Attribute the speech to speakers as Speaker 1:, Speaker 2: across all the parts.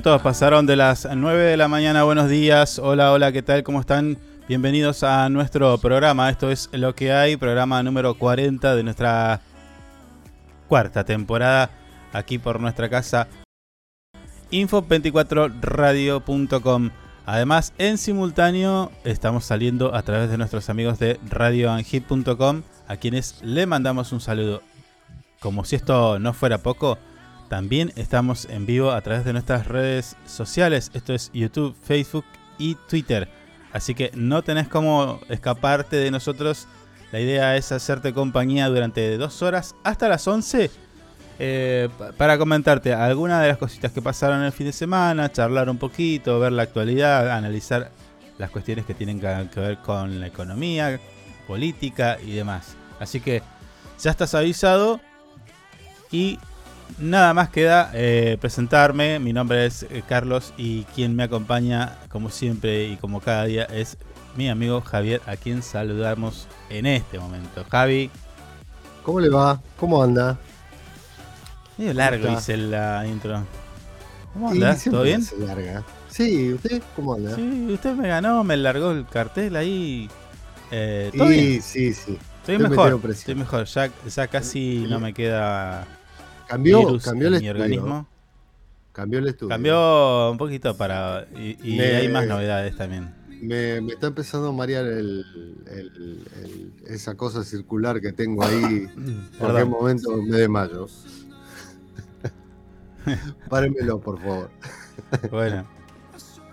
Speaker 1: minutos pasaron de las 9 de la mañana. Buenos días. Hola, hola, ¿qué tal? ¿Cómo están? Bienvenidos a nuestro programa. Esto es Lo que hay, programa número 40 de nuestra cuarta temporada aquí por nuestra casa info24radio.com. Además, en simultáneo estamos saliendo a través de nuestros amigos de radioanhit.com a quienes le mandamos un saludo. Como si esto no fuera poco, también estamos en vivo a través de nuestras redes sociales. Esto es YouTube, Facebook y Twitter. Así que no tenés cómo escaparte de nosotros. La idea es hacerte compañía durante dos horas hasta las 11 eh, pa- para comentarte algunas de las cositas que pasaron el fin de semana, charlar un poquito, ver la actualidad, analizar las cuestiones que tienen que ver con la economía, política y demás. Así que ya estás avisado y nada más queda eh, presentarme. Mi nombre es eh, Carlos y quien me acompaña como siempre y como cada día es mi amigo Javier, a quien saludamos en este momento. Javi,
Speaker 2: ¿Cómo le va? ¿Cómo anda?
Speaker 1: medio largo hice la intro. ¿Cómo
Speaker 2: siempre
Speaker 1: ¿Todo bien?
Speaker 2: larga. Sí, ¿usted cómo anda?
Speaker 1: Sí, usted me ganó, me largó el cartel ahí. Eh,
Speaker 2: Y
Speaker 1: ¿Todo bien?
Speaker 2: sí, sí.
Speaker 1: Estoy
Speaker 2: estoy
Speaker 1: mejor, estoy mejor. Ya, ya casi no me queda
Speaker 2: Cambió,
Speaker 1: virus
Speaker 2: cambió el
Speaker 1: en mi organismo.
Speaker 2: Cambió el estudio.
Speaker 1: Cambió un poquito para... Y, y
Speaker 2: Me-
Speaker 1: hay más novedades también.
Speaker 2: Me, me está empezando a marear el, el- el- esa cosa circular que tengo ahí. En cualquier momento me desmayo. Párenmelo, por favor.
Speaker 1: Bueno.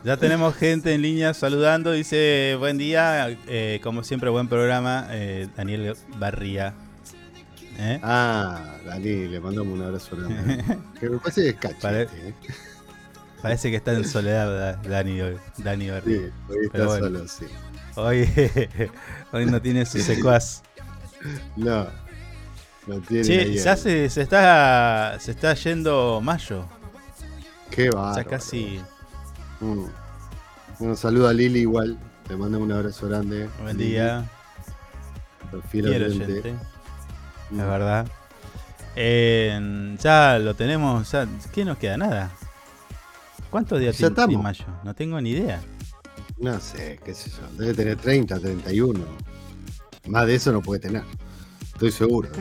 Speaker 1: Ya tenemos gente en línea saludando. Dice, buen día. eh, como siempre, buen programa. eh, Daniel Barría. ¿Eh?
Speaker 2: Ah, Dani, le mandamos un abrazo grande. Que me parece que es cachete.
Speaker 1: Pare-
Speaker 2: ¿eh?
Speaker 1: Parece que está en soledad Da- Dani, hoy, Dani.
Speaker 2: Sí, hoy está
Speaker 1: bueno.
Speaker 2: solo, sí.
Speaker 1: Hoy, hoy no tiene su secuaz.
Speaker 2: No. No tiene ahí
Speaker 1: ya se, se está se está yendo mayo.
Speaker 2: Qué
Speaker 1: ya
Speaker 2: bárbaro.
Speaker 1: casi.
Speaker 2: Mm. Un saludo a Lili igual. Le mando un abrazo grande.
Speaker 1: Buen día.
Speaker 2: fiel Oyente, Mm.
Speaker 1: es verdad. Eh, ya lo tenemos. Ya, ¿Qué nos queda? Nada. ¿Cuántos días
Speaker 2: Ya
Speaker 1: tiene, mayo? No tengo ni idea.
Speaker 2: No sé, qué sé yo. Debe tener 30, 31. Más de eso no puede tener. Estoy seguro.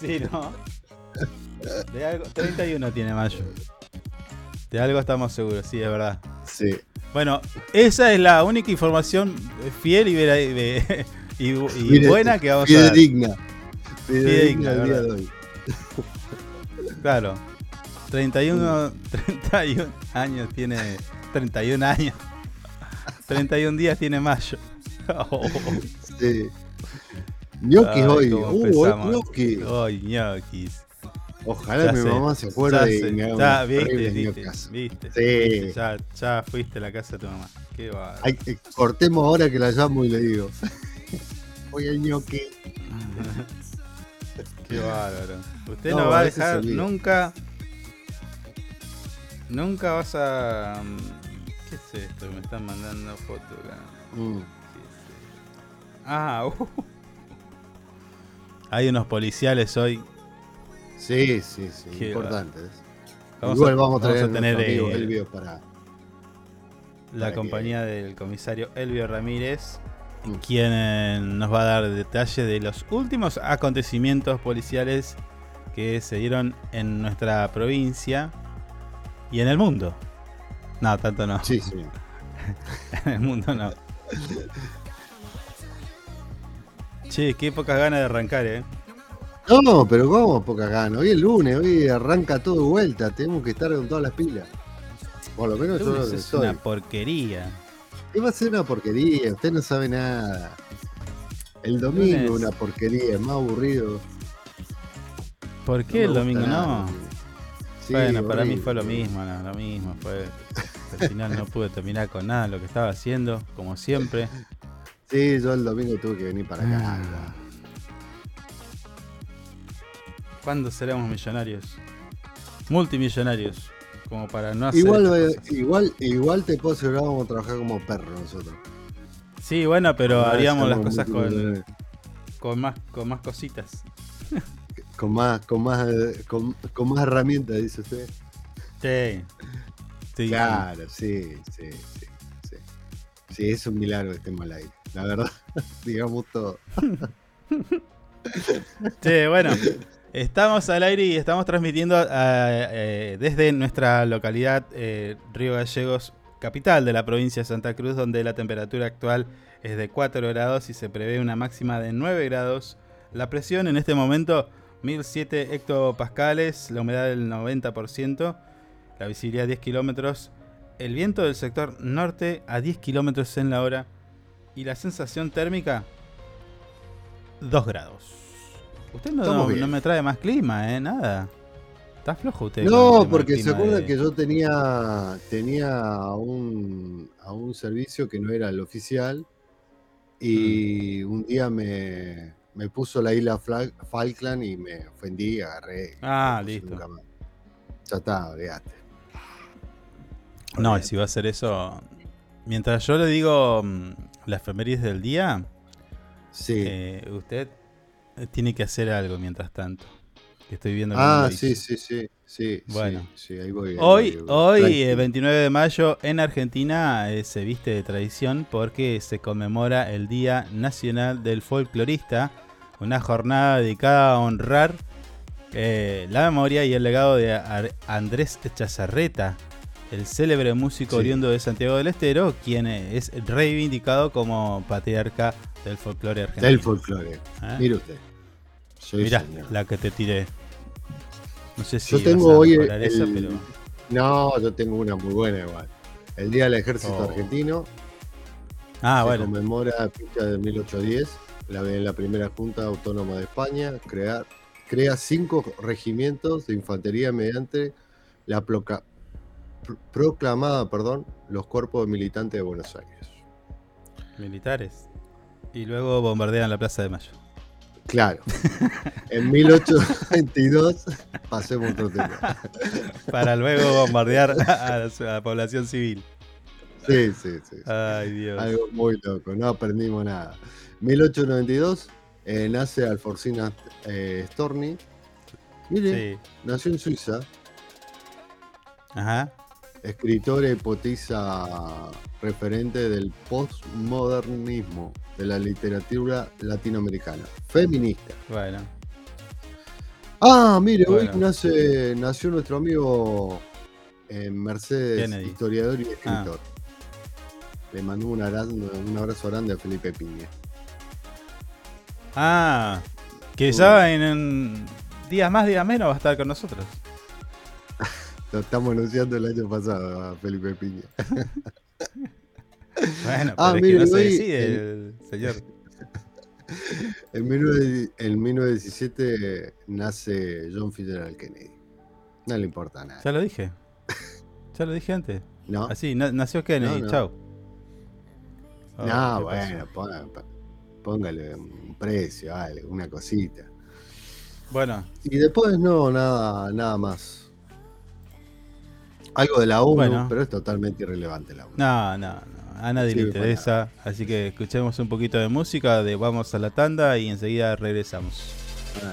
Speaker 1: Sí, ¿no? De algo, 31 tiene mayo. De algo estamos seguros, sí, es verdad.
Speaker 2: Sí.
Speaker 1: Bueno, esa es la única información fiel y, vera- y, y- y
Speaker 2: Mire,
Speaker 1: buena que vamos a dar.
Speaker 2: Fidedigna.
Speaker 1: Fidedigna,
Speaker 2: día de hoy.
Speaker 1: Claro. 31, 31 años tiene. 31 años. 31 días tiene mayo. Oh,
Speaker 2: Sí. Ñoquis hoy. Uh, hoy ñoquis.
Speaker 1: Ay, ñoquis.
Speaker 2: Ojalá
Speaker 1: Ya
Speaker 2: mi
Speaker 1: sé,
Speaker 2: mamá se acuerde
Speaker 1: Ya
Speaker 2: haga
Speaker 1: ya, viste, viste, viste,
Speaker 2: Sí.
Speaker 1: viste, Ya, ya fuiste a la casa de tu mamá. Qué.
Speaker 2: Ay, eh, cortemos ahora que la llamo y le digo. Voy al ñoqui.
Speaker 1: Qué bárbaro. Usted
Speaker 2: No,
Speaker 1: no, va a dejar nunca. Nunca vas a. mm, ¿Qué es esto? que Me están mandando fotos acá.
Speaker 2: Mm.
Speaker 1: ¿Qué es esto? Ah, uh. Hay unos policiales hoy.
Speaker 2: Sí, sí, sí.
Speaker 1: Qué
Speaker 2: Importantes.
Speaker 1: Vamos
Speaker 2: Igual
Speaker 1: a-
Speaker 2: vamos a traer
Speaker 1: vamos a tener,
Speaker 2: amigo
Speaker 1: eh,
Speaker 2: Elvio para.
Speaker 1: La
Speaker 2: Para
Speaker 1: compañía del comisario Elvio Ramírez. Quien eh, nos va a dar detalle de los últimos acontecimientos policiales que se dieron en nuestra provincia y en el mundo. No, tanto no.
Speaker 2: Sí, sí.
Speaker 1: en el mundo no. Che, qué pocas ganas de arrancar, eh.
Speaker 2: No, pero ¿cómo? Poca gana. Hoy es lunes, hoy arranca todo de vuelta. Tenemos que estar con todas las pilas. Por lo menos yo que
Speaker 1: es una porquería.
Speaker 2: ¿Qué va a ser una porquería? Usted no sabe nada. El domingo una porquería, más aburrido.
Speaker 1: ¿Por qué
Speaker 2: No
Speaker 1: el domingo no?
Speaker 2: Sí,
Speaker 1: bueno, para mí fue lo mismo, no, lo mismo. Fue, al final no pude terminar con nada lo que estaba haciendo, como siempre.
Speaker 2: Sí, yo el domingo tuve que venir para acá.
Speaker 1: Ah. ¿Cuándo seremos millonarios? Multimillonarios. Como para no hacer.
Speaker 2: Igual, eh, igual, igual te puedo asegurar vamos a trabajar como perros nosotros.
Speaker 1: Sí, bueno, pero haríamos las cosas con,
Speaker 2: multimillonarios.
Speaker 1: con más con más cositas.
Speaker 2: con más, con más, eh, con, con más herramientas, dice usted.
Speaker 1: Sí. Sí.
Speaker 2: Claro, sí, sí, sí, sí. Sí, es un milagro que estemos al aire. La verdad, digamos todo.
Speaker 1: Sí, bueno. Estamos al aire y estamos transmitiendo ah, eh, desde nuestra localidad eh, Río Gallegos, capital de la provincia de Santa Cruz, donde la temperatura actual es de 4 grados y se prevé una máxima de 9 grados. La presión en este momento 1007 hectopascales, la humedad del 90%, la visibilidad 10 kilómetros, el viento del sector norte a 10 kilómetros en la hora y la sensación térmica 2 grados. Usted no, me trae más clima, ¿eh? Nada. Está flojo usted.
Speaker 2: No, porque se acuerda
Speaker 1: de-
Speaker 2: que yo tenía, tenía a, un, a un servicio que no era el oficial y
Speaker 1: Mm.
Speaker 2: un día me, me puso la isla Falkland y me ofendí, agarré.
Speaker 1: Ah, listo.
Speaker 2: Ya está, olvídate.
Speaker 1: No, y si va a hacer eso. Mientras yo le digo mm, la efemérides del día,
Speaker 2: Sí.
Speaker 1: eh, usted tiene que hacer algo mientras tanto. Que estoy viendo.
Speaker 2: ah, sí, sí, sí, sí.
Speaker 1: Bueno.
Speaker 2: sí, sí, ahí voy. ahí
Speaker 1: Hoy,
Speaker 2: voy, voy.
Speaker 1: hoy
Speaker 2: Tranquilo.
Speaker 1: eh, 29 de mayo, en Argentina eh, se viste de tradición porque se conmemora el Día Nacional del Folclorista, una jornada dedicada a honrar eh, la memoria y el legado de Ar- Andrés Chazarreta, el célebre músico
Speaker 2: Sí.
Speaker 1: oriundo de Santiago del Estero, quien eh, es reivindicado como patriarca del folclore argentino.
Speaker 2: Del folclore.
Speaker 1: ¿Eh?
Speaker 2: Mire usted.
Speaker 1: Mirá,
Speaker 2: señor.
Speaker 1: la que te tiré. No sé si
Speaker 2: Yo tengo hoy el,
Speaker 1: mejorar esa, pero...
Speaker 2: No, yo tengo una muy buena igual. El Día del Ejército
Speaker 1: Oh.
Speaker 2: Argentino
Speaker 1: Ah,
Speaker 2: se
Speaker 1: bueno.
Speaker 2: conmemora fecha de 1810, la, en la primera Junta Autónoma de España, crear, crea cinco regimientos de infantería mediante la pro- proclamada, perdón, los cuerpos militantes de Buenos Aires.
Speaker 1: militares. Y luego bombardean la Plaza de Mayo.
Speaker 2: Claro. En 1822 pasemos otro tema.
Speaker 1: Para luego bombardear a la, a la población civil.
Speaker 2: Sí, sí, sí.
Speaker 1: Ay, Dios.
Speaker 2: Algo muy loco, no aprendimos nada. 1892 eh, nace Alfonsina eh, Storni. Mire,
Speaker 1: Sí.
Speaker 2: nació en Suiza,
Speaker 1: Ajá.
Speaker 2: Escritora poetisa referente del postmodernismo de la literatura latinoamericana, feminista.
Speaker 1: Bueno.
Speaker 2: Ah, mire, hoy nace, nació nuestro amigo eh, Mercedes,
Speaker 1: Kennedy.
Speaker 2: historiador y
Speaker 1: Ah.
Speaker 2: escritor. Le mando un abrazo, un abrazo grande a Felipe Piña.
Speaker 1: Ah, que ya en, en días más, días menos va a estar con nosotros.
Speaker 2: Lo estamos anunciando el año pasado a Felipe Piña.
Speaker 1: Bueno, pero
Speaker 2: Ah,
Speaker 1: es que no se decide
Speaker 2: el-
Speaker 1: el señor.
Speaker 2: En, 19 en 1917 nace John Fitzgerald Kennedy. No le importa nada.
Speaker 1: Ya lo dije. Ya lo dije antes.
Speaker 2: ¿No?
Speaker 1: Así, na- nació Kennedy,
Speaker 2: No, no.
Speaker 1: chau. Oh,
Speaker 2: no,
Speaker 1: ¿qué pasó?
Speaker 2: bueno, ponga- póngale un precio, vale, una cosita.
Speaker 1: Bueno,
Speaker 2: Y después no, nada, nada más. Algo de la ONU,
Speaker 1: Bueno.
Speaker 2: pero es totalmente irrelevante la ONU.
Speaker 1: no, no, no. A nadie le interesa. Así que escuchemos un poquito de música de Vamos a la tanda y enseguida regresamos.
Speaker 2: Ah.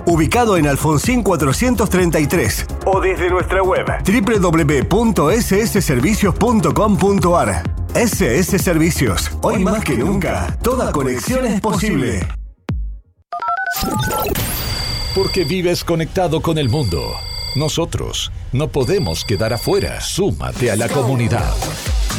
Speaker 3: ubicado en Alfonsín 433. O desde nuestra web www.ssservicios.com.ar. SS Servicios. Hoy más que nunca, toda conexión es posible.
Speaker 4: Porque vives conectado con el mundo. Nosotros no podemos quedar afuera. Súmate a la comunidad.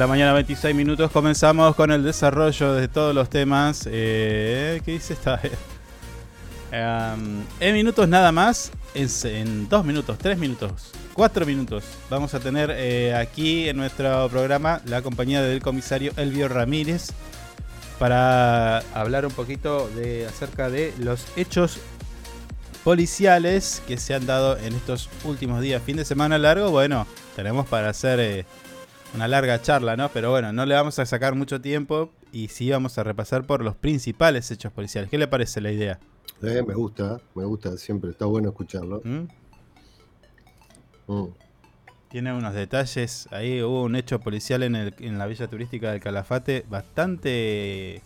Speaker 1: La mañana, 26 minutos. Comenzamos con el desarrollo de todos los temas. Eh, ¿Qué dice esta vez? Em, en minutos nada más, en, en dos minutos, tres minutos, cuatro minutos, vamos a tener eh, aquí en nuestro programa la compañía del comisario Elvio Ramírez para hablar un poquito de acerca de los hechos policiales que se han dado en estos últimos días. Fin de semana largo, bueno, tenemos para hacer eh, una larga charla, ¿no? Pero bueno, no le vamos a sacar mucho tiempo y sí vamos a repasar por los principales hechos policiales. ¿Qué le parece la idea?
Speaker 2: Eh, me gusta, me gusta siempre, está bueno escucharlo.
Speaker 1: ¿Mm?
Speaker 2: Mm.
Speaker 1: Tiene unos detalles. Ahí hubo un hecho policial en, el- en la villa turística del Calafate bastante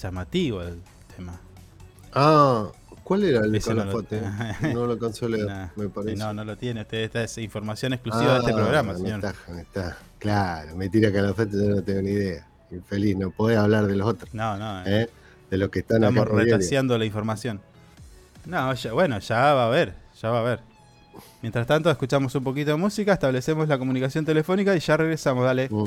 Speaker 1: llamativo el tema.
Speaker 2: Ah, ¿cuál era el de
Speaker 1: no lo-
Speaker 2: Calafate? No lo alcanzó a leer,
Speaker 1: Nah,
Speaker 2: me parece.
Speaker 1: No, no lo tiene. Usted, esta es información exclusiva de este
Speaker 2: Ah,
Speaker 1: programa, señor.
Speaker 2: está, está. Claro, me tira Calafate, yo no tengo ni idea. Infeliz, no podés hablar de los otros.
Speaker 1: No, no.
Speaker 2: ¿eh? De los que están
Speaker 1: Estamos retaseando la información. No, ya- bueno, ya va a ver, ya va a ver. Mientras tanto, escuchamos un poquito de música, establecemos la comunicación telefónica y ya regresamos, dale.
Speaker 2: Mm.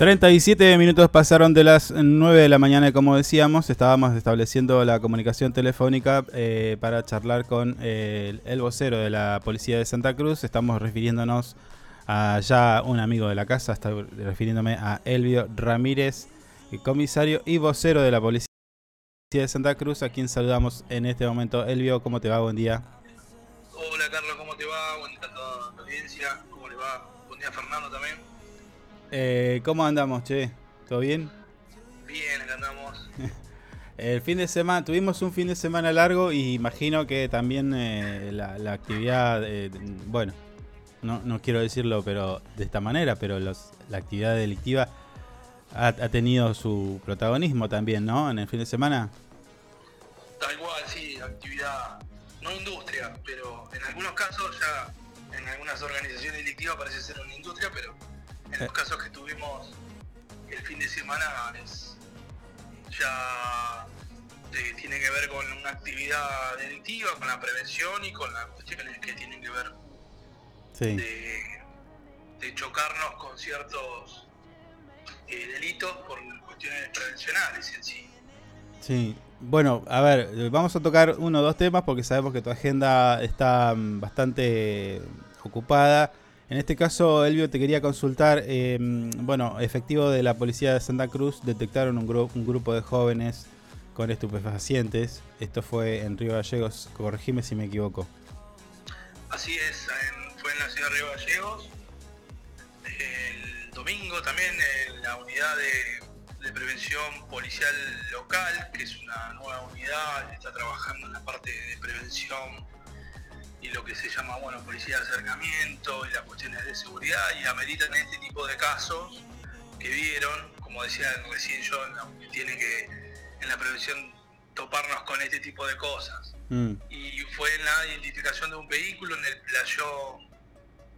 Speaker 1: 37 minutos pasaron de las 9 de la mañana como decíamos, estábamos estableciendo la comunicación telefónica eh, para charlar con eh, el, vocero de la Policía de Santa Cruz. Estamos refiriéndonos a ya un amigo de la casa, estoy refiriéndome a Elvio Ramírez, eh, comisario y vocero de la Policía de Santa Cruz, a quien saludamos en este momento. Elvio, ¿cómo te va? Buen día.
Speaker 5: Hola Carlos, ¿cómo te va? Buen día a toda la audiencia. ¿Cómo le va? Buen día Fernando también.
Speaker 1: Eh, ¿Cómo andamos, che? ¿Todo bien?
Speaker 5: Bien, acá andamos.
Speaker 1: El fin de semana, tuvimos un fin de semana largo y imagino que también eh, la, la actividad, eh, bueno, no, no quiero decirlo pero de esta manera, pero los, la actividad delictiva ha, ha tenido su protagonismo también, ¿no? En el fin de semana.
Speaker 5: Tal cual, sí, actividad, no industria, pero en algunos casos ya, en algunas organizaciones delictivas parece ser una industria, pero en los casos que tuvimos el fin de semana es ya eh, tiene que ver con una actividad delictiva, con la prevención y con las cuestiones que tienen que ver
Speaker 1: Sí.
Speaker 5: de, de chocarnos con ciertos eh, delitos por cuestiones prevencionales en sí.
Speaker 1: Sí. Bueno, a ver, vamos a tocar uno o dos temas porque sabemos que tu agenda está mm, bastante ocupada. En este caso, Elvio, te quería consultar, mm, bueno, efectivo de la policía de Santa Cruz detectaron un, gru- un grupo de jóvenes con estupefacientes. Esto fue en Río Gallegos, corregime si me equivoco.
Speaker 5: Así es, fue en la ciudad de Río Gallegos. El domingo también en la unidad de, de prevención policial local, que es una nueva unidad, está trabajando en la parte de prevención y lo que se llama, bueno, policía de acercamiento y las cuestiones de seguridad y ameritan este tipo de casos que vieron, como decía recién yo, tiene que en la prevención toparnos con este tipo de cosas
Speaker 1: Mm,
Speaker 5: y fue en la identificación de un vehículo en el playo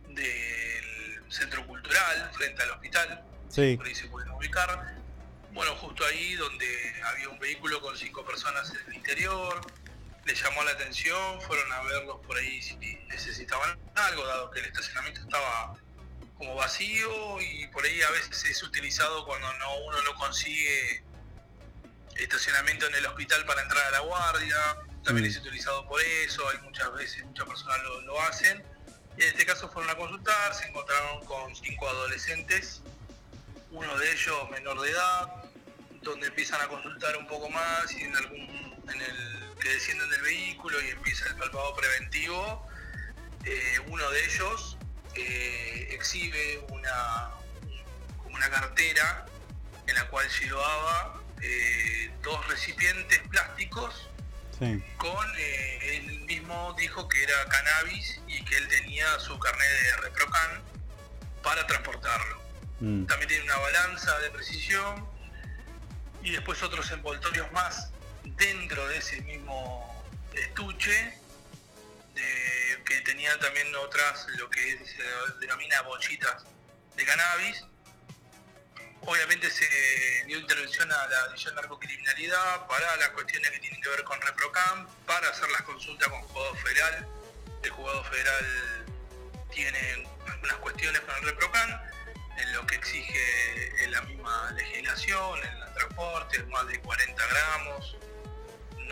Speaker 5: del centro cultural frente al hospital,
Speaker 1: Sí.
Speaker 5: por ahí se pueden ubicar. Bueno, justo ahí donde había un vehículo con cinco personas en el interior, les llamó la atención, fueron a verlos por ahí si necesitaban algo, dado que el estacionamiento estaba como vacío y por ahí a veces es utilizado cuando no uno no consigue estacionamiento en el hospital para entrar a la guardia, también
Speaker 1: Mm.
Speaker 5: es utilizado por eso, hay muchas veces, muchas personas lo, lo hacen. Y en este caso fueron a consultar, se encontraron con cinco adolescentes, uno de ellos menor de edad, donde empiezan a consultar un poco más y en algún, en el que descienden del vehículo y empieza el palpado preventivo, eh, uno de ellos eh, exhibe una, una cartera en la cual llevaba eh, dos recipientes plásticos
Speaker 1: Sí.
Speaker 5: con eh, él mismo dijo que era cannabis y que él tenía su carnet de reprocan para transportarlo.
Speaker 1: Mm,
Speaker 5: También tiene una balanza de precisión y después otros envoltorios más dentro de ese mismo estuche que tenían también otras, lo que se denomina bochitas de cannabis. Obviamente se dio intervención a la División de Narcocriminalidad para las cuestiones que tienen que ver con ReproCam, para hacer las consultas con Juzgado Federal. El Juzgado Federal tiene algunas cuestiones con el ReproCam, en lo que exige la misma legislación, en el transporte, más de 40 gramos,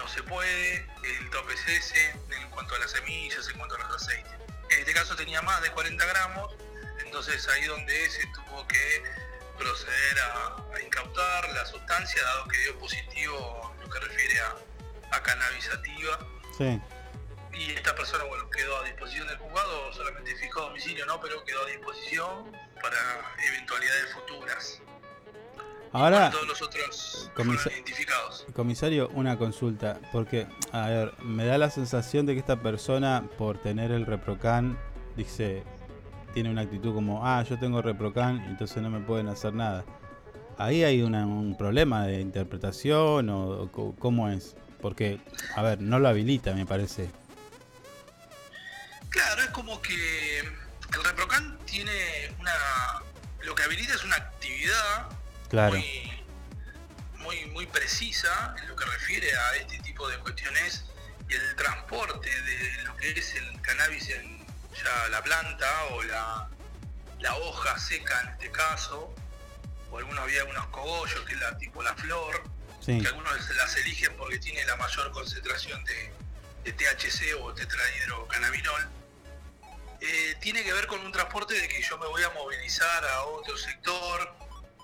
Speaker 5: no se puede, el tope es ese, en cuanto a las semillas, en cuanto a los aceites. En este caso tenía más de 40 gramos, entonces ahí donde se tuvo que proceder a, a incautar la sustancia, dado que dio positivo lo organizativa.
Speaker 1: Sí.
Speaker 5: Y esta persona, bueno, quedó a disposición del juzgado, solamente fijó domicilio, ¿no? Pero quedó a disposición para eventualidades futuras.
Speaker 1: Ahora,
Speaker 5: Todos los otros
Speaker 1: comisa-
Speaker 5: fueron identificados.
Speaker 1: comisario, una consulta. Porque, a ver, me da la sensación de que esta persona, por tener el reprocan, dice, tiene una actitud como, ah, yo tengo reprocan, entonces no me pueden hacer nada. Ahí hay una- un problema de interpretación o, o cómo es. Porque, a ver, no lo habilita, me parece.
Speaker 5: Claro, es como que el ReproCan tiene una. Lo que habilita es una actividad
Speaker 1: Claro.
Speaker 5: muy, muy, muy precisa en lo que refiere a este tipo de cuestiones y el transporte de lo que es el cannabis en ya la planta o la, la hoja seca en este caso, o algunos había algunos cogollos que es la tipo la flor,
Speaker 1: Sí.
Speaker 5: que algunos las eligen porque tiene la mayor concentración de, de THC o tetrahidrocannabinol. Eh, tiene que ver con un transporte de que yo me voy a movilizar a otro sector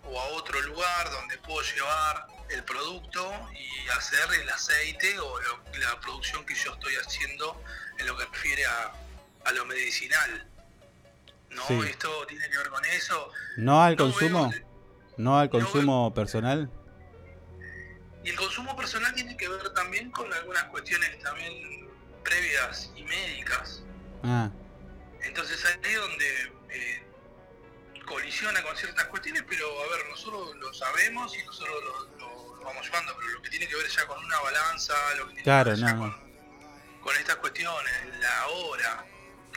Speaker 5: o a otro lugar donde puedo llevar el producto y hacer el aceite o lo- la producción que yo estoy haciendo en lo que refiere a, a lo medicinal. ¿No?
Speaker 1: Sí.
Speaker 5: Esto tiene que ver con eso.
Speaker 1: ¿No al
Speaker 5: No
Speaker 1: consumo?
Speaker 5: veo-
Speaker 1: ¿No al consumo personal?
Speaker 5: Y el consumo personal tiene que ver también con algunas cuestiones también previas y médicas.
Speaker 1: Ah,
Speaker 5: Entonces ahí es donde eh, colisiona con ciertas cuestiones, pero a ver, nosotros lo sabemos y nosotros lo, lo- lo vamos llevando, pero lo que tiene que ver ya con una balanza, lo que tiene
Speaker 1: claro,
Speaker 5: que ver ya
Speaker 1: no.
Speaker 5: con, con estas cuestiones, la hora,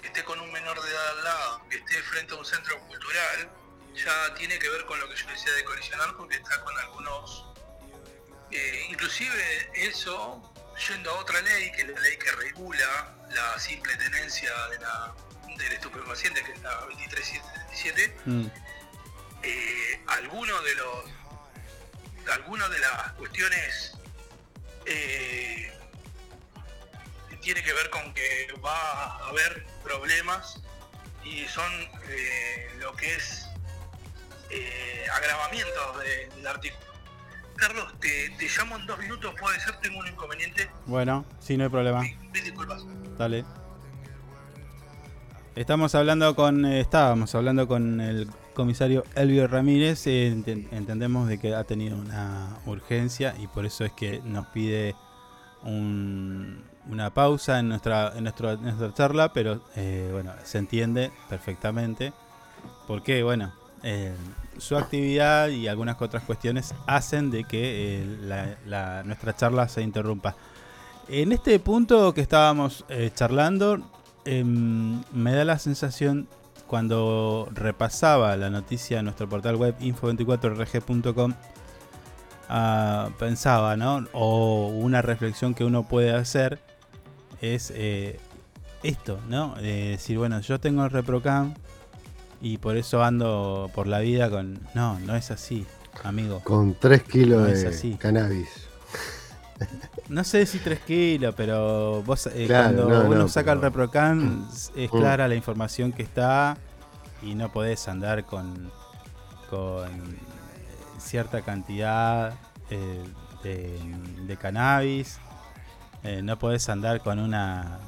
Speaker 5: que esté con un menor de edad al lado, que esté frente a un centro cultural, ya tiene que ver con lo que yo decía de colisionar porque está con algunos... eh, inclusive eso, yendo a otra ley, que es la ley que regula la simple tenencia de la, del estupefaciente, que es la 2377,
Speaker 1: Mm,
Speaker 5: eh, algunos de los algunas de las cuestiones eh, tiene que ver con que va a haber problemas y son eh, lo que es eh, agravamientos de- del artículo. Carlos, te, te llamo en dos minutos, puede ser, tengo un inconveniente.
Speaker 1: Bueno, sí, no hay problema.
Speaker 5: Disculpas.
Speaker 1: Dale. Estamos hablando con, eh, estábamos hablando con el comisario Elvio Ramírez. eh, enten- entendemos de que ha tenido una urgencia y por eso es que nos pide un- una pausa en nuestra, en nuestra, en nuestra charla, pero eh, bueno, se entiende perfectamente. Porque, bueno, eh, su actividad y algunas otras cuestiones hacen de que nuestra charla se interrumpa. En este punto que estábamos charlando, em, me da la sensación cuando repasaba la noticia en nuestro portal web info24rg.com, ah, pensaba, ¿no? O una reflexión que uno puede hacer es eh, esto, ¿no? De decir, bueno, yo tengo el ReproCam y por eso ando por la vida con... No, no es así, amigo.
Speaker 2: Con 3 kilos
Speaker 1: No es
Speaker 2: de
Speaker 1: así.
Speaker 2: cannabis.
Speaker 1: No sé si 3 kilos, pero vos eh,
Speaker 2: Claro,
Speaker 1: cuando
Speaker 2: no,
Speaker 1: uno
Speaker 2: no,
Speaker 1: saca el ReproCan es
Speaker 2: Mm.
Speaker 1: clara la información que está y no podés andar con, con cierta cantidad eh, de, de cannabis, eh, no podés andar con una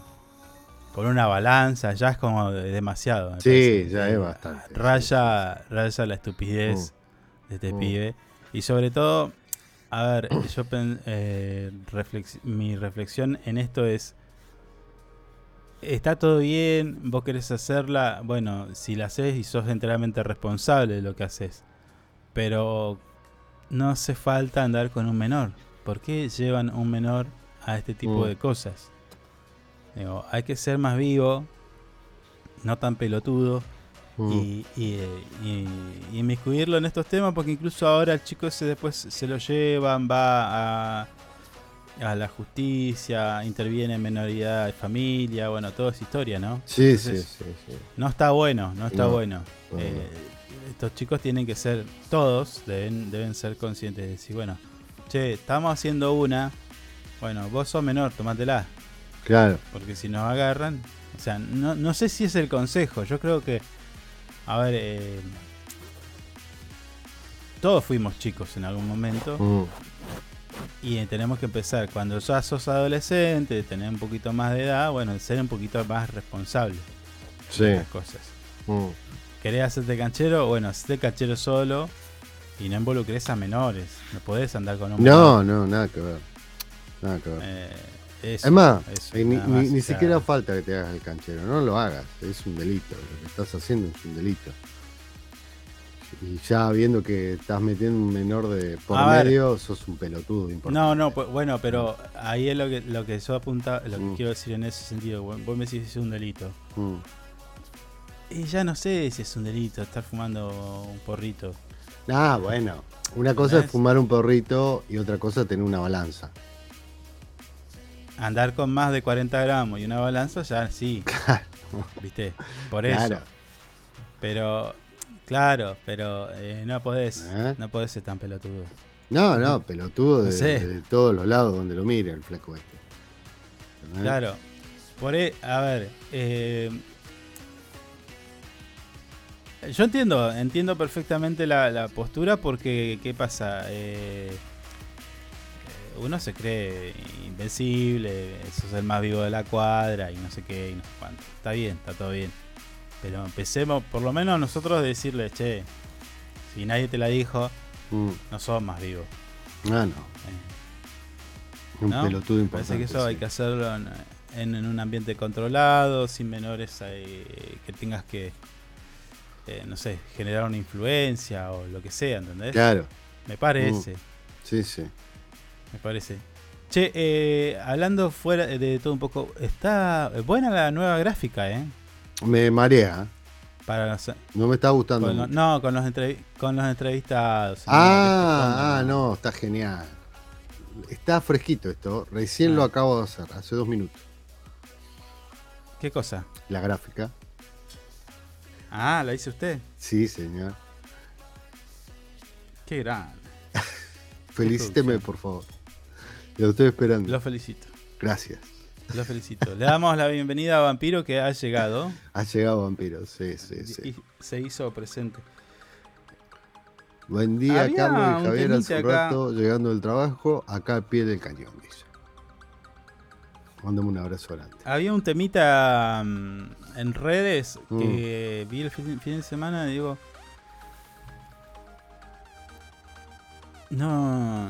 Speaker 1: con una balanza, ya es como demasiado. me
Speaker 2: Sí,
Speaker 1: parece.
Speaker 2: ya es bastante.
Speaker 1: Raya, raya la estupidez de este
Speaker 2: Mm.
Speaker 1: pibe. Y sobre todo, a ver, yo pen- eh, reflex- mi reflexión en esto es, está todo bien, vos querés hacerla, bueno, si la haces y sos enteramente responsable de lo que haces, pero no hace falta andar con un menor. ¿Por qué llevan un menor a este tipo
Speaker 2: Mm.
Speaker 1: de cosas? Digo, hay que ser más vivo, no tan pelotudo,
Speaker 2: Mm.
Speaker 1: y, y, y- y inmiscuirlo en estos temas porque incluso ahora el chico ese después se lo llevan, va a, a la justicia, interviene en menoridad de familia, bueno, todo es historia, ¿no?
Speaker 2: Sí, sí, sí, sí.
Speaker 1: No está bueno, no está
Speaker 2: No,
Speaker 1: bueno.
Speaker 2: no, no.
Speaker 1: Eh, estos chicos tienen que ser, todos deben, deben ser conscientes de decir, bueno, che, estamos haciendo una, bueno, vos sos menor, tomátela.
Speaker 2: Claro.
Speaker 1: Porque si nos agarran, o sea, no, no sé si es el consejo, yo creo que, a ver, eh, todos fuimos chicos en algún momento.
Speaker 2: Mm.
Speaker 1: Y tenemos que empezar, cuando ya sos adolescente, tener un poquito más de edad, bueno, ser un poquito más responsable
Speaker 2: Sí.
Speaker 1: de las cosas.
Speaker 2: Mm.
Speaker 1: ¿Querés hacerte canchero? Bueno, hacerte canchero solo y no involucres a menores. No podés andar con un
Speaker 2: No,
Speaker 1: menor.
Speaker 2: no, nada que ver. Nada que ver.
Speaker 1: Eh,
Speaker 2: es más,
Speaker 1: eso,
Speaker 2: ni, ni- ni siquiera falta que te hagas el canchero, no lo hagas, es un delito, lo que estás haciendo es un delito. Y ya viendo que estás metiendo un menor de por
Speaker 1: A ver.
Speaker 2: medio, sos un pelotudo importante.
Speaker 1: No, no, pues, bueno, pero ahí es lo que, lo que yo apunta, lo que
Speaker 2: Mm.
Speaker 1: quiero decir en ese sentido. Vos vos me decís que es un delito.
Speaker 2: Mm.
Speaker 1: Y ya no sé si es un delito estar fumando un porrito.
Speaker 2: Ah, bueno. Una cosa
Speaker 1: ¿Ves?
Speaker 2: es fumar un porrito y otra cosa es tener una balanza.
Speaker 1: Andar con más de 40 gramos y una balanza, ya sí. ¿Viste? Por eso.
Speaker 2: Claro.
Speaker 1: Pero, claro, pero eh, no podés.
Speaker 2: ¿Eh?
Speaker 1: No podés ser tan pelotudo.
Speaker 2: No, no, pelotudo
Speaker 1: No
Speaker 2: de,
Speaker 1: sé.
Speaker 2: de todos los lados donde lo mire el flaco este. ¿Entendés?
Speaker 1: Claro. Por e- a ver, eh, yo entiendo, entiendo perfectamente la, la postura porque, ¿qué pasa? Eh, eh, uno se cree invencible, sos el más vivo de la cuadra y no sé qué y no sé cuánto. Está bien, está todo bien. Pero empecemos, por lo menos nosotros, a decirle, che, si nadie te la dijo,
Speaker 2: Mm.
Speaker 1: no sos más vivo.
Speaker 2: Ah, no. Un
Speaker 1: ¿no?
Speaker 2: pelotudo importante.
Speaker 1: Parece que eso hay que hacerlo en, en- en un ambiente controlado, sin menores eh, que tengas que, eh, no sé, generar una influencia o lo que sea, ¿entendés?
Speaker 2: Claro.
Speaker 1: Me parece,
Speaker 2: Sí, sí.
Speaker 1: Me parece. Che, eh, hablando fuera de todo un poco, está buena la nueva gráfica, ¿eh?
Speaker 2: Me marea.
Speaker 1: Para los-
Speaker 2: No me está gustando.
Speaker 1: con no, con los, entrevi- con los entrevistados.
Speaker 2: Ah, ah, no, está genial. Está fresquito esto. Recién
Speaker 1: Ah.
Speaker 2: lo acabo de hacer, hace dos minutos.
Speaker 1: ¿Qué cosa?
Speaker 2: La gráfica.
Speaker 1: Ah, ¿la hizo usted?
Speaker 2: Sí, señor.
Speaker 1: Qué grande.
Speaker 2: Felicíteme, por favor. Lo estoy esperando.
Speaker 1: Lo felicito.
Speaker 2: Gracias.
Speaker 1: Lo felicito. Le damos la bienvenida a Vampiro que ha llegado
Speaker 2: Ha llegado Vampiro, sí, sí, sí.
Speaker 1: y se hizo presente.
Speaker 2: Buen día,
Speaker 1: Había
Speaker 2: Carlos y Javier. Hace un
Speaker 1: acá.
Speaker 2: rato llegando del trabajo, acá al pie del cañón, dice. Mándame un abrazo grande.
Speaker 1: Había un temita mm, en redes que vi el fin, fin de semana y digo. No.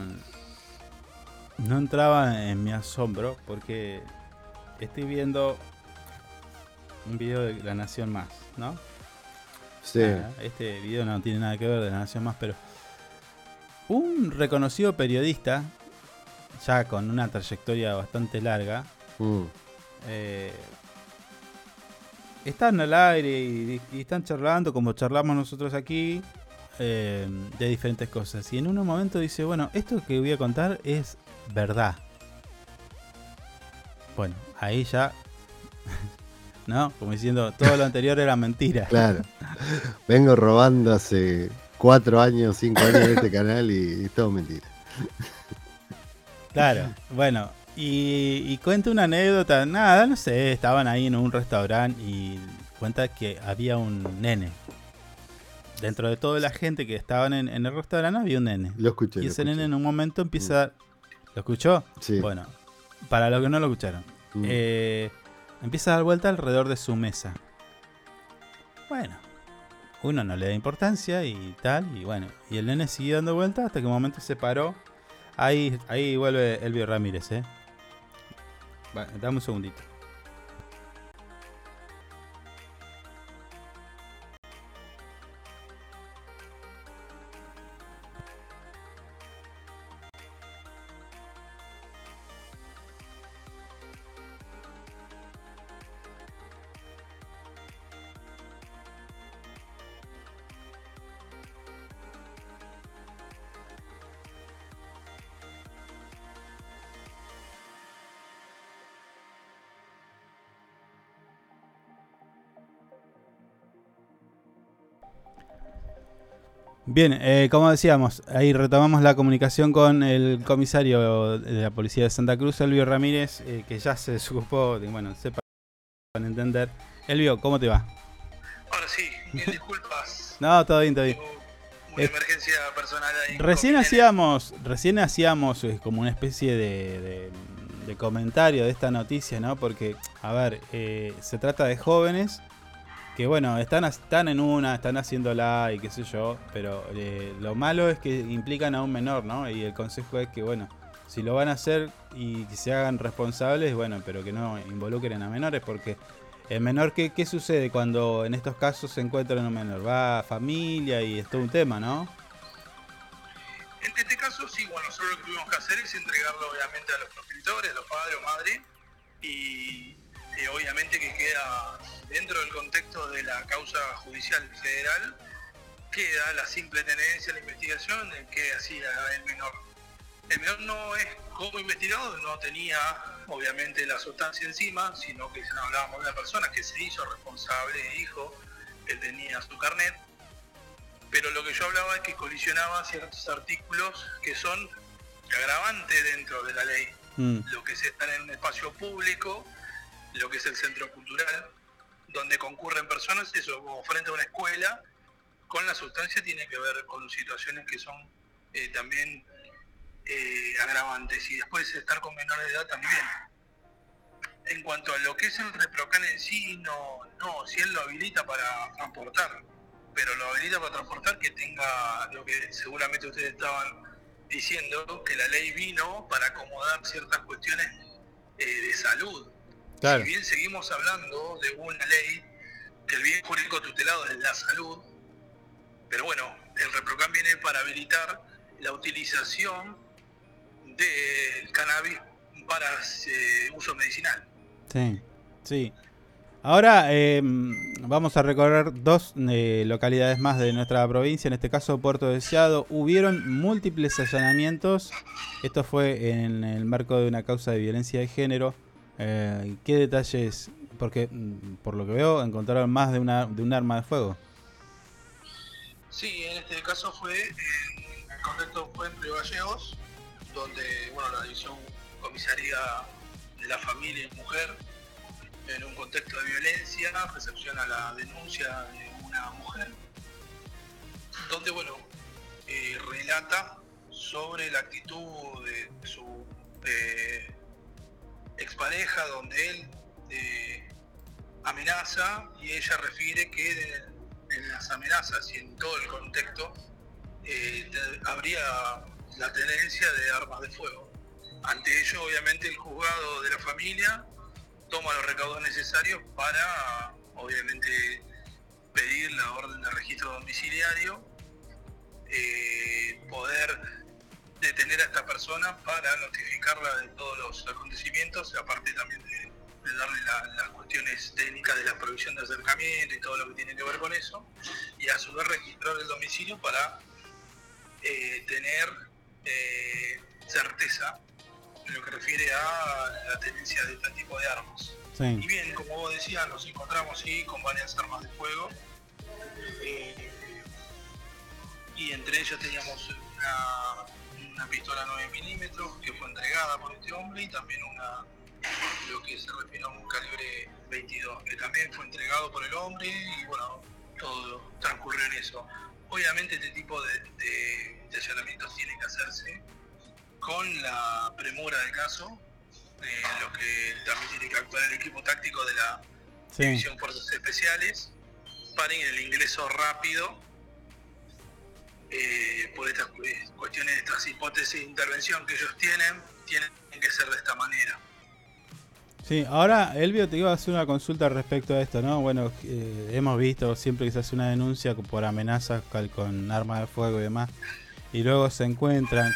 Speaker 1: No entraba en mi asombro porque estoy viendo un video de La Nación Más, ¿no?
Speaker 2: Sí.
Speaker 1: Ah, este video no tiene nada que ver de La Nación Más, pero. Un reconocido periodista, ya con una trayectoria bastante larga,
Speaker 2: Mm.
Speaker 1: eh, están al aire y, y están charlando como charlamos nosotros aquí eh, de diferentes cosas. Y en un momento dice, bueno, esto que voy a contar es verdad. Bueno, ahí ya, ¿no? Como diciendo, todo lo anterior era mentira.
Speaker 2: Claro. Vengo robando hace cuatro años, cinco años en este canal y, y todo mentira.
Speaker 1: Claro, bueno, y, y cuenta una anécdota, nada, no sé, estaban ahí en un restaurante y cuenta que había un nene. Dentro de toda la gente que estaban en, en el restaurante había un nene.
Speaker 2: Lo escuché.
Speaker 1: Y ese
Speaker 2: escuché.
Speaker 1: nene en un momento empieza... ¿Lo escuchó?
Speaker 2: Sí.
Speaker 1: Bueno, para los que no lo escucharon.
Speaker 2: Mm.
Speaker 1: eh, empieza a dar vuelta alrededor de su mesa. Bueno, uno no le da importancia y tal, y bueno, y el nene siguió dando vuelta hasta que un momento se paró. Ahí, ahí vuelve Elvio Ramírez, ¿eh? Dame un segundito. Bien, eh, como decíamos, ahí retomamos la comunicación con el comisario de la policía de Santa Cruz, Elvio Ramírez, eh, que ya se ocupó, de, bueno, sepan entender. Elvio, ¿cómo te va?
Speaker 5: Ahora sí, mil disculpas.
Speaker 1: No, todo bien, todo bien. Eh,
Speaker 5: emergencia personal ahí.
Speaker 1: Recién hacíamos, recién hacíamos eh, como una especie de, de- de comentario de esta noticia, ¿no? Porque, a ver, eh, se trata de jóvenes que, bueno, están, están en una, están haciéndola y qué sé yo, pero eh, lo malo es que implican a un menor, ¿no? Y el consejo es que, bueno, si lo van a hacer y que se hagan responsables, bueno, pero que no involucren a menores, porque el menor, ¿qué, qué sucede cuando en estos casos se encuentran un menor? Va a familia y es todo un tema, ¿no?
Speaker 5: En este caso, sí, bueno, nosotros lo que tuvimos que hacer es entregarlo obviamente a los progenitores, a los padres o madres, y eh, obviamente que queda dentro del contexto de la causa judicial federal, queda la simple tenencia, la investigación de qué hacía el menor. El menor no es como investigado, no tenía obviamente la sustancia encima, sino que hablábamos de una persona que se hizo responsable, dijo, él tenía su carnet, pero lo que yo hablaba es que colisionaba ciertos artículos que son agravantes dentro de la ley.
Speaker 1: Mm.
Speaker 5: Lo que es estar en un espacio público, lo que es el centro cultural, donde concurren personas, eso, como frente a una escuela, con la sustancia tiene que ver con situaciones que son eh, también eh, agravantes. Y después estar con menores de edad también. En cuanto a lo que es el reprocan en sí, no, si él lo habilita para transportar, pero lo habilita para transportar que tenga lo que seguramente ustedes estaban diciendo, que la ley vino para acomodar ciertas cuestiones eh, de salud.
Speaker 1: Claro.
Speaker 5: Si bien seguimos hablando de una ley que el bien jurídico tutelado es la salud, pero bueno, el reprocan viene para habilitar la utilización del cannabis para eh, uso medicinal.
Speaker 1: Sí, sí. Ahora eh, vamos a recorrer dos eh, localidades más de nuestra provincia, en este caso Puerto Deseado. Hubieron múltiples allanamientos. Esto fue en el marco de una causa de violencia de género. Eh, ¿Qué detalles? Porque mm, por lo que veo encontraron más de una de un arma de fuego.
Speaker 5: Sí, en este caso fue, en el contexto fue en Río Gallegos, donde bueno, la división comisaría de la familia y mujer, en un contexto de violencia, recepciona la denuncia de una mujer, donde bueno, eh, relata sobre la actitud de su eh, expareja, donde él eh, amenaza y ella refiere que en las amenazas y en todo el contexto eh, habría la tenencia de armas de fuego. Ante ello, obviamente, el juzgado de la familia toma los recaudos necesarios para, obviamente, pedir la orden de registro domiciliario, eh, poder detener a esta persona para notificarla de todos los acontecimientos, aparte también de, de darle la- las cuestiones técnicas de la provisión de acercamiento y todo lo que tiene que ver con eso, y a su vez registrar el domicilio para eh, tener eh, certeza en lo que refiere a la tenencia de este tipo de armas.
Speaker 1: Sí.
Speaker 5: Y bien, como vos decías, nos encontramos sí con varias armas de fuego. eh, y entre ellas teníamos una, una pistola 9 milímetros que fue entregada por este hombre y también una lo que se refiere a un calibre 22 que también fue entregado por el hombre y bueno, todo transcurrió en eso. Obviamente este tipo de, de- de allanamientos tiene que hacerse con la premura del caso, eh, lo que también tiene que actuar el equipo táctico de la
Speaker 1: Sí.
Speaker 5: División Fuerzas Especiales para el ingreso rápido eh, por estas cu- cuestiones, estas hipótesis de intervención que ellos tienen, tienen que ser de esta manera.
Speaker 1: Sí, ahora Elvio te iba a hacer una consulta respecto a esto, ¿no? Bueno, eh, hemos visto siempre que se hace una denuncia por amenazas con armas de fuego y demás, y luego se encuentran.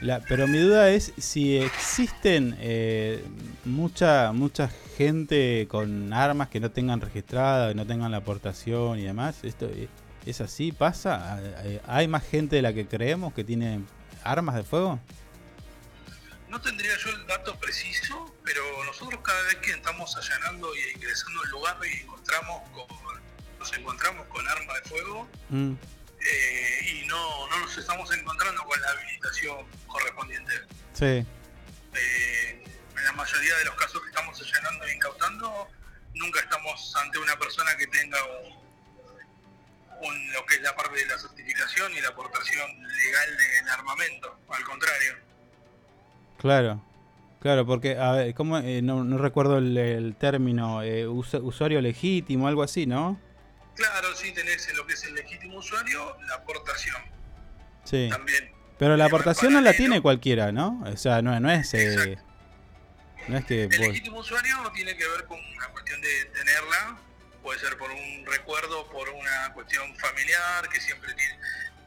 Speaker 1: La, pero mi duda es si existen eh, mucha mucha gente con armas que no tengan registrada, que no tengan la aportación y demás. ¿Esto eh, es así? ¿Pasa? ¿Hay más gente de la que creemos que tiene armas de fuego?
Speaker 5: No tendría yo el dato preciso, pero nosotros cada vez que estamos allanando y ingresando al lugar y encontramos con, nos encontramos con arma de fuego
Speaker 1: Mm,
Speaker 5: eh, y no, no nos estamos encontrando con la habilitación correspondiente.
Speaker 1: sí.
Speaker 5: Eh, en la mayoría de los casos que estamos allanando e incautando, nunca estamos ante una persona que tenga un- un- lo que es la parte de la certificación y la aportación legal del armamento, al contrario.
Speaker 1: Claro, claro, porque, a ver, ¿cómo? Eh, no, no recuerdo el, el término, eh, usuario legítimo, algo así, ¿no?
Speaker 5: Claro, sí tenés en lo que es el legítimo usuario, la aportación.
Speaker 1: Sí.
Speaker 5: También.
Speaker 1: Pero la aportación no la tiene cualquiera, ¿no? O sea, no, no es... eh, no es que...
Speaker 5: El
Speaker 1: vos-
Speaker 5: legítimo usuario tiene que ver con una cuestión de tenerla, puede ser por un recuerdo, por una cuestión familiar, que siempre tiene,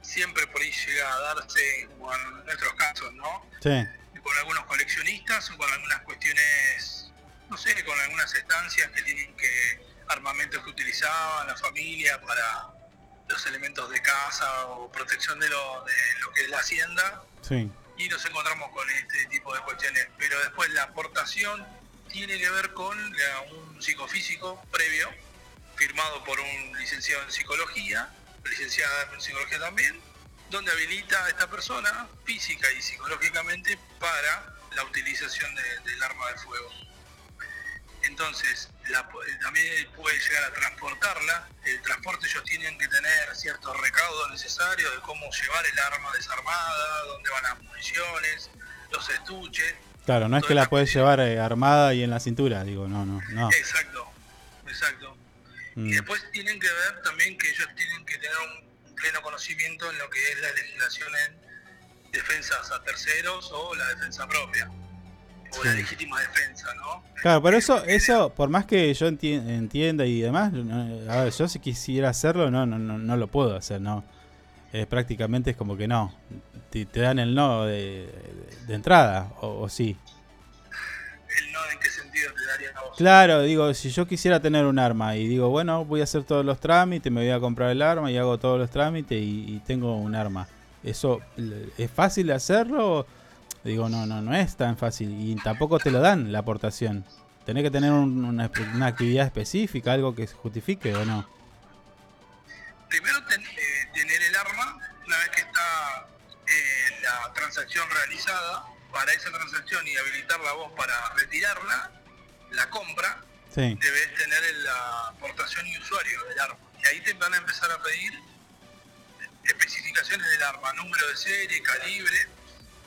Speaker 5: siempre por ahí llega a darse, como en nuestros casos, ¿no?
Speaker 1: Sí,
Speaker 5: Con algunos coleccionistas o con algunas cuestiones, no sé, con algunas estancias que tienen que, armamentos que utilizaban la familia para los elementos de casa o protección de lo, de lo que es la hacienda
Speaker 1: sí.
Speaker 5: y nos encontramos con este tipo de cuestiones. Pero después la aportación tiene que ver con un psicofísico previo, firmado por un licenciado en psicología, licenciada en psicología también, donde habilita a esta persona física y psicológicamente para la utilización de- del arma de fuego. Entonces, la también puede llegar a transportarla. El transporte ellos tienen que tener ciertos recaudos necesarios de cómo llevar el arma desarmada, dónde van las municiones, los estuches.
Speaker 1: Claro, no es que la puedes llevar eh, armada y en la cintura, digo, no, no, no.
Speaker 5: Exacto, exacto. Y
Speaker 1: Mm,
Speaker 5: después tienen que ver también que ellos tienen que tener un pleno conocimiento en lo que es la legislación en defensas a terceros o la defensa propia. O la legítima defensa, ¿no?
Speaker 1: Claro, pero eso, eso, por más que yo enti- entienda y demás, no- a ver, yo si quisiera hacerlo, no, no, no, no lo puedo hacer, no. Eh, prácticamente es como que no. Te, te dan el no de, de- de entrada, o, o sí.
Speaker 5: El no en qué sentido te daría a vos.
Speaker 1: Claro, digo, si yo quisiera tener un arma y digo, bueno, voy a hacer todos los trámites, me voy a comprar el arma y hago todos los trámites y, y tengo un arma. ¿Eso es fácil de hacerlo? Digo, no, no, no es tan fácil y tampoco te lo dan la aportación. Tenés que tener un- una, una actividad específica, algo que se justifique o no.
Speaker 5: Primero ten- eh, tener el arma, una vez que está eh, la transacción realizada, para esa transacción y habilitarla vos para retirarla, la compra,
Speaker 1: Sí,
Speaker 5: debes tener la aportación y usuario del arma. Y ahí te van a empezar a pedir especificaciones del arma, número de serie, calibre,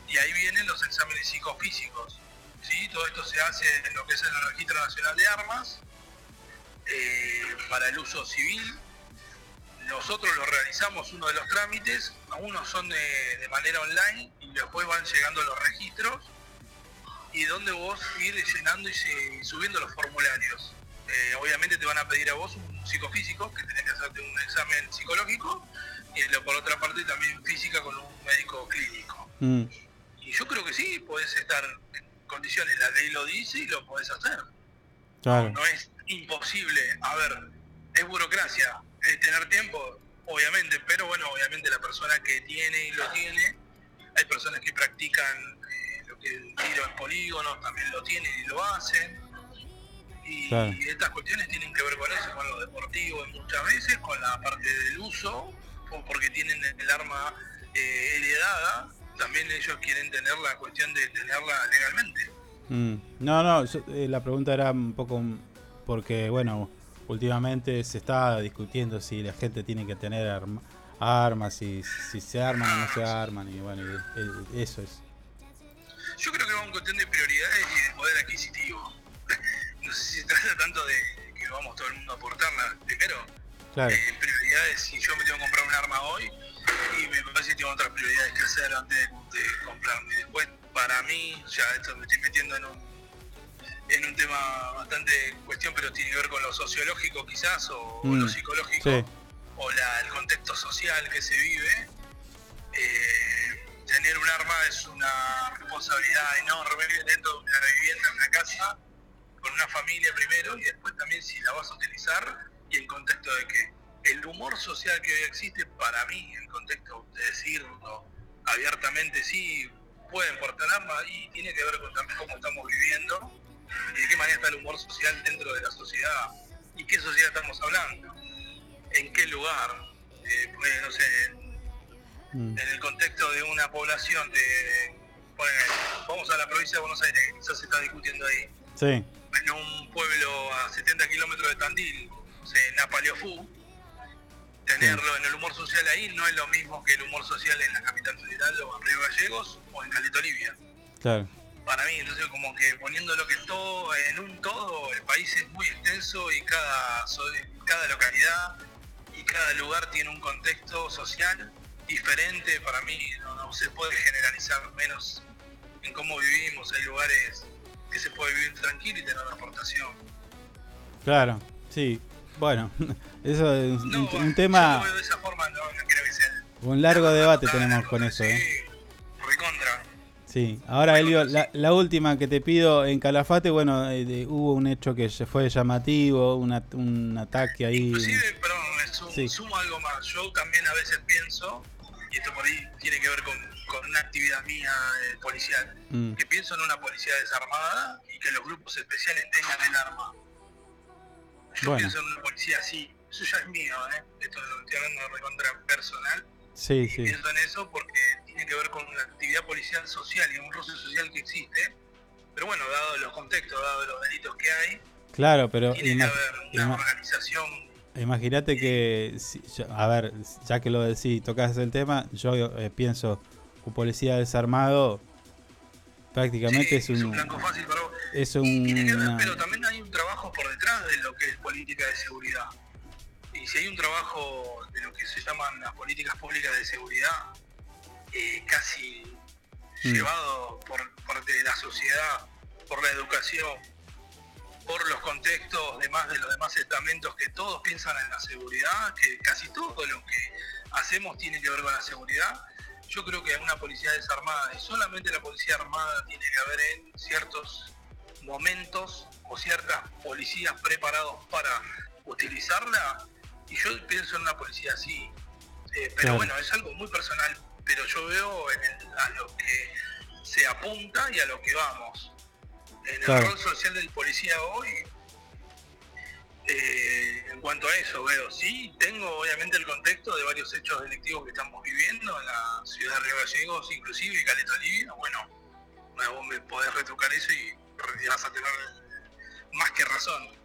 Speaker 5: y ahí vienen los exámenes psicofísicos. ¿sí? Todo esto se hace en lo que es el Registro Nacional de Armas, eh, para el uso civil. Nosotros lo realizamos uno de los trámites, algunos son de, de manera online y después van llegando los registros y donde vos ir llenando y se- subiendo los formularios. Eh, obviamente te van a pedir a vos un psicofísico, que tenés que hacerte un examen psicológico, y por otra parte también física con un médico clínico.
Speaker 1: Mm,
Speaker 5: Y yo creo que sí, podés estar en condiciones, la ley lo dice y lo podés hacer.
Speaker 1: claro.
Speaker 5: No es imposible. A ver, es burocracia, es tener tiempo, obviamente, pero bueno, obviamente la persona que tiene y lo tiene, hay personas que practican eh, lo que el tiro en polígonos, también lo tienen y lo hacen. Y,
Speaker 1: Claro.
Speaker 5: y estas cuestiones tienen que ver con eso, con lo deportivo y muchas veces, con la parte del uso, o porque tienen el arma eh, heredada, también ellos quieren tener la cuestión de tenerla legalmente.
Speaker 1: Mm, No, no, yo- eh, la pregunta era un poco porque, bueno, últimamente se está discutiendo si la gente tiene que tener arma- armas, si, si se arman o no se arman, y bueno, y- y- eso es.
Speaker 5: Yo creo que va en cuestión de prioridades y de poder adquisitivo. No sé si se trata tanto de que vamos todo el mundo a aportarla. Primero,
Speaker 1: Claro,
Speaker 5: eh, prioridades, si yo me tengo que comprar un arma hoy, y me parece que tengo otras prioridades que hacer antes de, de comprarme. Después, para mí, ya esto me estoy metiendo en un, en un tema bastante cuestión, pero tiene que ver con lo sociológico quizás, o, o
Speaker 1: Mm,
Speaker 5: lo psicológico,
Speaker 1: sí.
Speaker 5: o la- el contexto social que se vive. Eh, tener un arma es una responsabilidad enorme dentro de una vivienda, en una casa, con una familia primero, y después también si la vas a utilizar, y en contexto de que el humor social que hoy existe, para mí, en contexto de decirlo abiertamente, sí, pueden portar armas, y tiene que ver con también cómo estamos viviendo, y de qué manera está el humor social dentro de la sociedad, y qué sociedad estamos hablando, en qué lugar, eh, pues, no sé,
Speaker 1: Mm,
Speaker 5: en el contexto de una población de, ponele, vamos a la provincia de Buenos Aires, que quizás se está discutiendo ahí,
Speaker 1: Sí,
Speaker 5: en un pueblo a 70 kilómetros de Tandil, no sé, Napaleofú, tenerlo en el humor social ahí no es lo mismo que el humor social en la capital federal o en Río Gallegos o en Caleta Olivia.
Speaker 1: Claro.
Speaker 5: Para mí, entonces como que poniéndolo que todo en un todo, el país es muy extenso y cada, cada localidad y cada lugar tiene un contexto social diferente. Para mí no, no se puede generalizar menos en cómo vivimos. Hay lugares que se puede vivir tranquilo y tener una aportación.
Speaker 1: Claro, sí. Bueno, eso es un,
Speaker 5: No,
Speaker 1: un
Speaker 5: bueno,
Speaker 1: tema,
Speaker 5: yo lo veo de esa forma, no, no creo que sea
Speaker 1: un largo debate tenemos con eso, ¿eh?
Speaker 5: recontra.
Speaker 1: Sí, ahora Elio, la, la última que te pido en Calafate, bueno, eh, hubo un hecho que se fue llamativo, una- un ataque ahí.
Speaker 5: Inclusive, perdón, me sum-
Speaker 1: Sí.
Speaker 5: sumo algo más. Yo también a veces pienso, y esto por ahí tiene que ver con, con una actividad mía eh, policial,
Speaker 1: Mm.
Speaker 5: que pienso en una policía desarmada y que los grupos especiales tengan el arma. Yo
Speaker 1: Bueno.
Speaker 5: pienso en una policía así. Eso ya es mío, ¿eh? Esto lo estoy hablando de recontra personal.
Speaker 1: Sí, sí.
Speaker 5: Pienso en eso porque tiene que ver con una actividad policial social y un roce social que existe. Pero bueno, dado los contextos, dado los delitos que hay,
Speaker 1: Claro, pero
Speaker 5: tiene que haber una organización
Speaker 1: imagínate que, si- a ver, ya que lo decís, tocas el tema, yo eh, pienso, un policía desarmado prácticamente es un...
Speaker 5: blanco fácil para vos.
Speaker 1: Es un...
Speaker 5: Tiene que ver,
Speaker 1: una-
Speaker 5: pero también hay un trabajo por detrás de lo que es política de seguridad. Y si hay un trabajo de lo que se llaman las políticas públicas de seguridad, eh, casi
Speaker 1: Mm.
Speaker 5: llevado por parte de la sociedad, por la educación, por los contextos demás de los demás estamentos que todos piensan en la seguridad, que casi todo lo que hacemos tiene que ver con la seguridad. Yo creo que una policía desarmada y solamente la policía armada tiene que haber en ciertos momentos o ciertas policías preparados para utilizarla. Y yo pienso en una policía así. Eh, pero
Speaker 1: Claro.
Speaker 5: bueno, es algo muy personal, pero yo veo en el- a lo que se apunta y a lo que vamos. En el
Speaker 1: Claro.
Speaker 5: rol social del policía hoy, eh, en cuanto a eso, veo, sí, tengo obviamente el contexto de varios hechos delictivos que estamos viviendo en la ciudad de Río Gallegos, inclusive y Caleta Olivia. Bueno, vos me podés retrucar eso y vas a tener más que razón.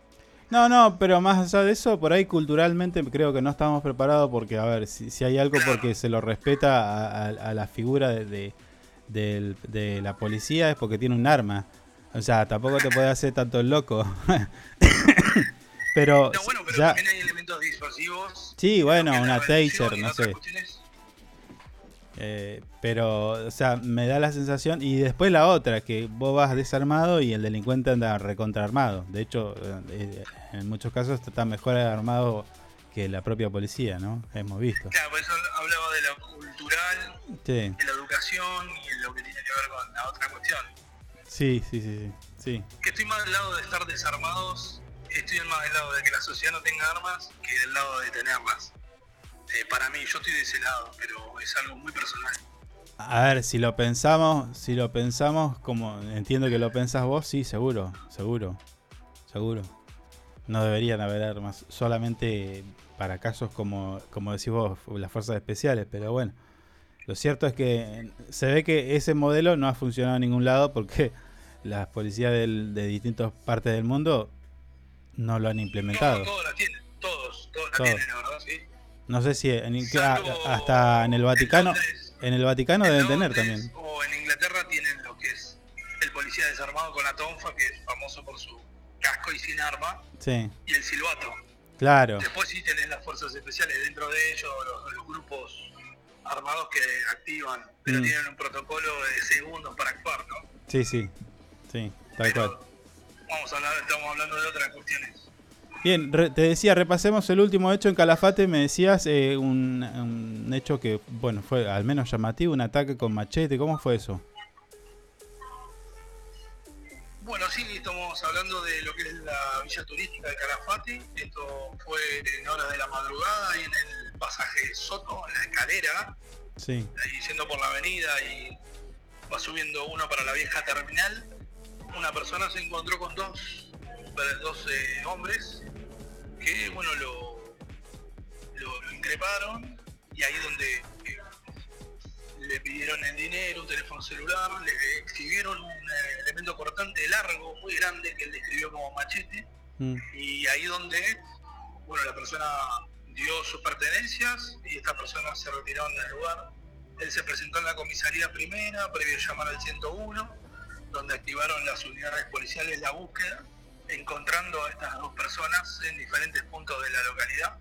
Speaker 1: No, no, pero más allá de eso, por ahí culturalmente creo que no estamos preparados porque, a ver, si, si hay algo porque se lo respeta a, a- a la figura de, de, del- de la policía es porque tiene un arma. O sea, tampoco te puede hacer tanto el loco. pero
Speaker 5: No, bueno, pero
Speaker 1: ya...
Speaker 5: también hay elementos disuasivos.
Speaker 1: Sí, bueno, una taser, no sé.
Speaker 5: cuestiones.
Speaker 1: Eh, pero, o sea, me da la sensación. Y después la otra, que vos vas desarmado y el delincuente anda recontraarmado. De hecho, eh, en muchos casos está mejor armado que la propia policía, ¿no? Hemos visto.
Speaker 5: Claro, por eso hablaba de lo cultural,
Speaker 1: Sí,
Speaker 5: de la educación y lo que tiene que ver con la otra cuestión.
Speaker 1: sí, sí, sí. sí, sí.
Speaker 5: Que estoy más del lado de estar desarmados, estoy más del lado de que la sociedad no tenga armas que del lado de tenerlas. Eh, para mí, yo estoy de ese lado, pero es algo muy personal.
Speaker 1: A ver, si lo pensamos, si lo pensamos como entiendo que lo pensás vos, sí, seguro, seguro, seguro. No deberían haber armas, solamente para casos como, como decís vos, las fuerzas especiales, pero bueno. Lo cierto es que se ve que ese modelo no ha funcionado en ningún lado porque las policías del- de distintas partes del mundo no lo han implementado.
Speaker 5: Todos la tienen, todos, todos la
Speaker 1: Todos.
Speaker 5: tienen, la verdad.
Speaker 1: No sé si en, a- hasta en el Vaticano, en el Vaticano deben tener también.
Speaker 5: O en Inglaterra tienen lo que es el policía desarmado con la tonfa, que es famoso por su casco y sin arma,
Speaker 1: Sí,
Speaker 5: y el silbato.
Speaker 1: claro.
Speaker 5: Después sí tenés las fuerzas especiales, dentro de ellos los, los grupos armados que activan, pero
Speaker 1: Mm.
Speaker 5: tienen un protocolo de segundos para actuar, ¿no?
Speaker 1: Sí, sí, sí, tal cual.
Speaker 5: Vamos a hablar, estamos hablando de otras cuestiones.
Speaker 1: Bien, re- te decía, repasemos el último hecho en Calafate, me decías eh, un, un hecho que, bueno, fue al menos llamativo, un ataque con machete, ¿cómo fue eso?
Speaker 5: Bueno, sí, estamos hablando de lo que es la villa turística de Calafate. Esto fue en horas de la madrugada y en el pasaje Soto, en la escalera,
Speaker 1: Sí,
Speaker 5: ahí yendo por la avenida y va subiendo uno para la vieja terminal. Una persona se encontró con dos, dos eh, hombres que, bueno, lo, lo, lo increparon y ahí donde eh, le pidieron el dinero, un teléfono celular, le exhibieron un eh, elemento cortante largo, muy grande, que él describió como machete,
Speaker 1: Mm.
Speaker 5: y ahí donde, bueno, la persona dio sus pertenencias y estas personas se retiraron del lugar. Él se presentó en la comisaría primera, previo llamar al 101, donde activaron las unidades policiales la búsqueda, encontrando a estas dos personas en diferentes puntos de la localidad.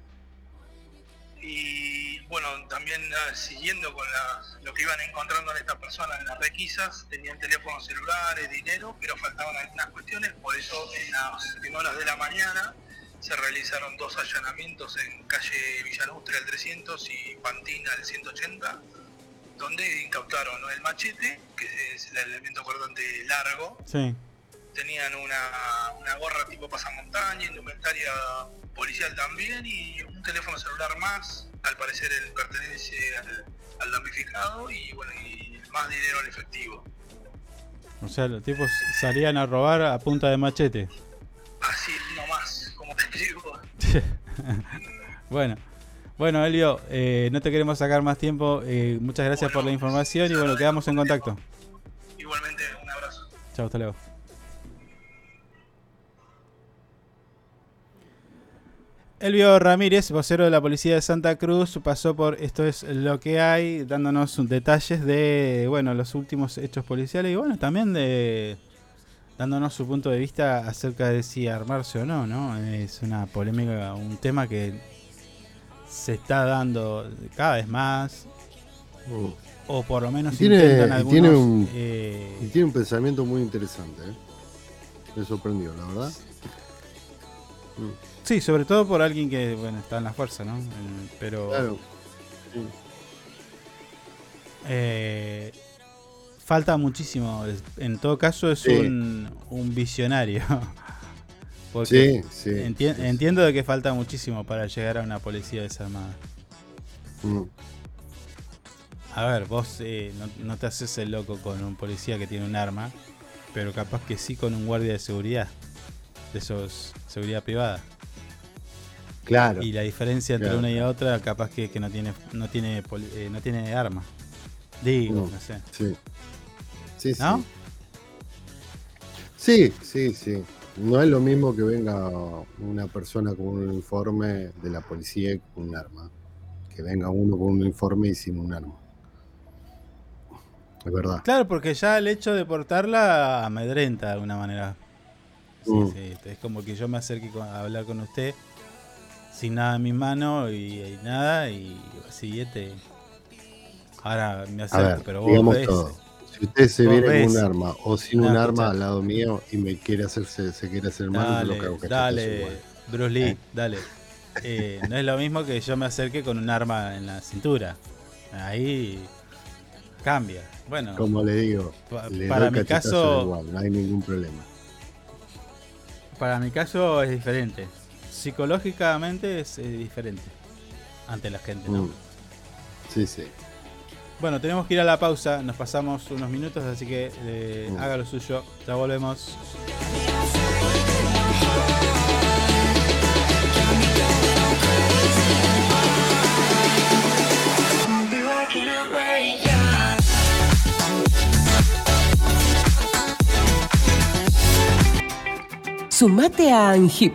Speaker 5: Y bueno, también ah, siguiendo con las- lo que iban encontrando en estas personas en las requisas, tenían teléfonos celulares, dinero, pero faltaban algunas cuestiones, por eso en las horas de la mañana se realizaron dos allanamientos en calle Villalustre al 300 y Pantina al 180, donde incautaron el machete, que es el elemento cortante largo,
Speaker 1: Sí.
Speaker 5: Tenían una, una gorra tipo pasamontaña, indumentaria policial también y un teléfono celular más, al parecer él pertenece al, al damnificado y bueno, y más dinero en efectivo.
Speaker 1: O sea, los tipos salían a robar a punta de machete.
Speaker 5: Así nomás, como te digo.
Speaker 1: bueno, bueno, Elio, eh, no te queremos sacar más tiempo. eh, muchas gracias por la información y bueno, quedamos en contacto.
Speaker 5: Igualmente, un abrazo.
Speaker 1: Chao, hasta luego. Elvio Ramírez, vocero de la policía de Santa Cruz, pasó por Esto es lo que hay, dándonos detalles de bueno los últimos hechos policiales y bueno también de dándonos su punto de vista acerca de si armarse o no, ¿no? Es una polémica, un tema que se está dando cada vez más, o por lo menos
Speaker 2: Y tiene,
Speaker 1: intentan
Speaker 2: y tiene un,
Speaker 1: eh,
Speaker 2: y tiene un pensamiento muy interesante. ¿eh? Me sorprendió, la verdad. Mm.
Speaker 1: Sí, sobre todo por alguien que bueno está en la fuerza, ¿no? Pero
Speaker 2: Claro. Sí.
Speaker 1: eh, falta muchísimo. En todo caso es
Speaker 2: Sí.
Speaker 1: un, un visionario. Porque
Speaker 2: Sí, sí,
Speaker 1: enti-
Speaker 2: sí, sí.
Speaker 1: entiendo de que falta muchísimo para llegar a una policía desarmada.
Speaker 2: Mm.
Speaker 1: A ver, vos eh, no, no te haces el loco con un policía que tiene un arma, pero capaz que sí con un guardia de seguridad. De esos seguridad privada.
Speaker 2: Claro.
Speaker 1: Y la diferencia entre
Speaker 2: Claro,
Speaker 1: una y otra, capaz que, que no tiene no tiene eh, no tiene arma. Digo, no sé.
Speaker 2: Sí. Sí.
Speaker 1: ¿No?
Speaker 2: Sí, sí, sí. No es lo mismo que venga una persona con un uniforme de la policía y con un arma. Que venga uno con un uniforme y sin un arma. Es verdad.
Speaker 1: Claro, porque ya el hecho de portarla amedrenta de alguna manera. Sí,
Speaker 2: Mm.
Speaker 1: sí, es como que yo me acerque a hablar con usted sin nada en mis manos y, y nada, y siguiente. Ahora me acerco,
Speaker 2: ver,
Speaker 1: pero vos ves.
Speaker 2: Si usted se viene
Speaker 1: ves.
Speaker 2: con un arma o sin un
Speaker 1: escucha.
Speaker 2: arma al lado mío y me quiere hacerse, se quiere hacer mal,
Speaker 1: Dale,
Speaker 2: lo que
Speaker 1: dale, Bruce Lee,
Speaker 2: ¿Eh?
Speaker 1: dale. Eh, no es lo mismo que yo me acerque con un arma en la cintura. Ahí cambia. Bueno,
Speaker 2: Como le digo,
Speaker 1: pa-
Speaker 2: le
Speaker 1: para mi caso,
Speaker 2: igual, no hay ningún problema.
Speaker 1: para mi caso es diferente. Psicológicamente es, eh, diferente ante la gente, ¿no?
Speaker 2: Mm. Sí, sí.
Speaker 1: Bueno, tenemos que ir a la pausa. Nos pasamos unos minutos, así que eh,
Speaker 2: Mm.
Speaker 1: haga lo suyo. Ya volvemos.
Speaker 6: Sumate a ANGIP.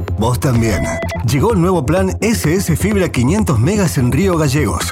Speaker 3: Vos también. Llegó el nuevo plan SS Fibra 500 megas en Río Gallegos.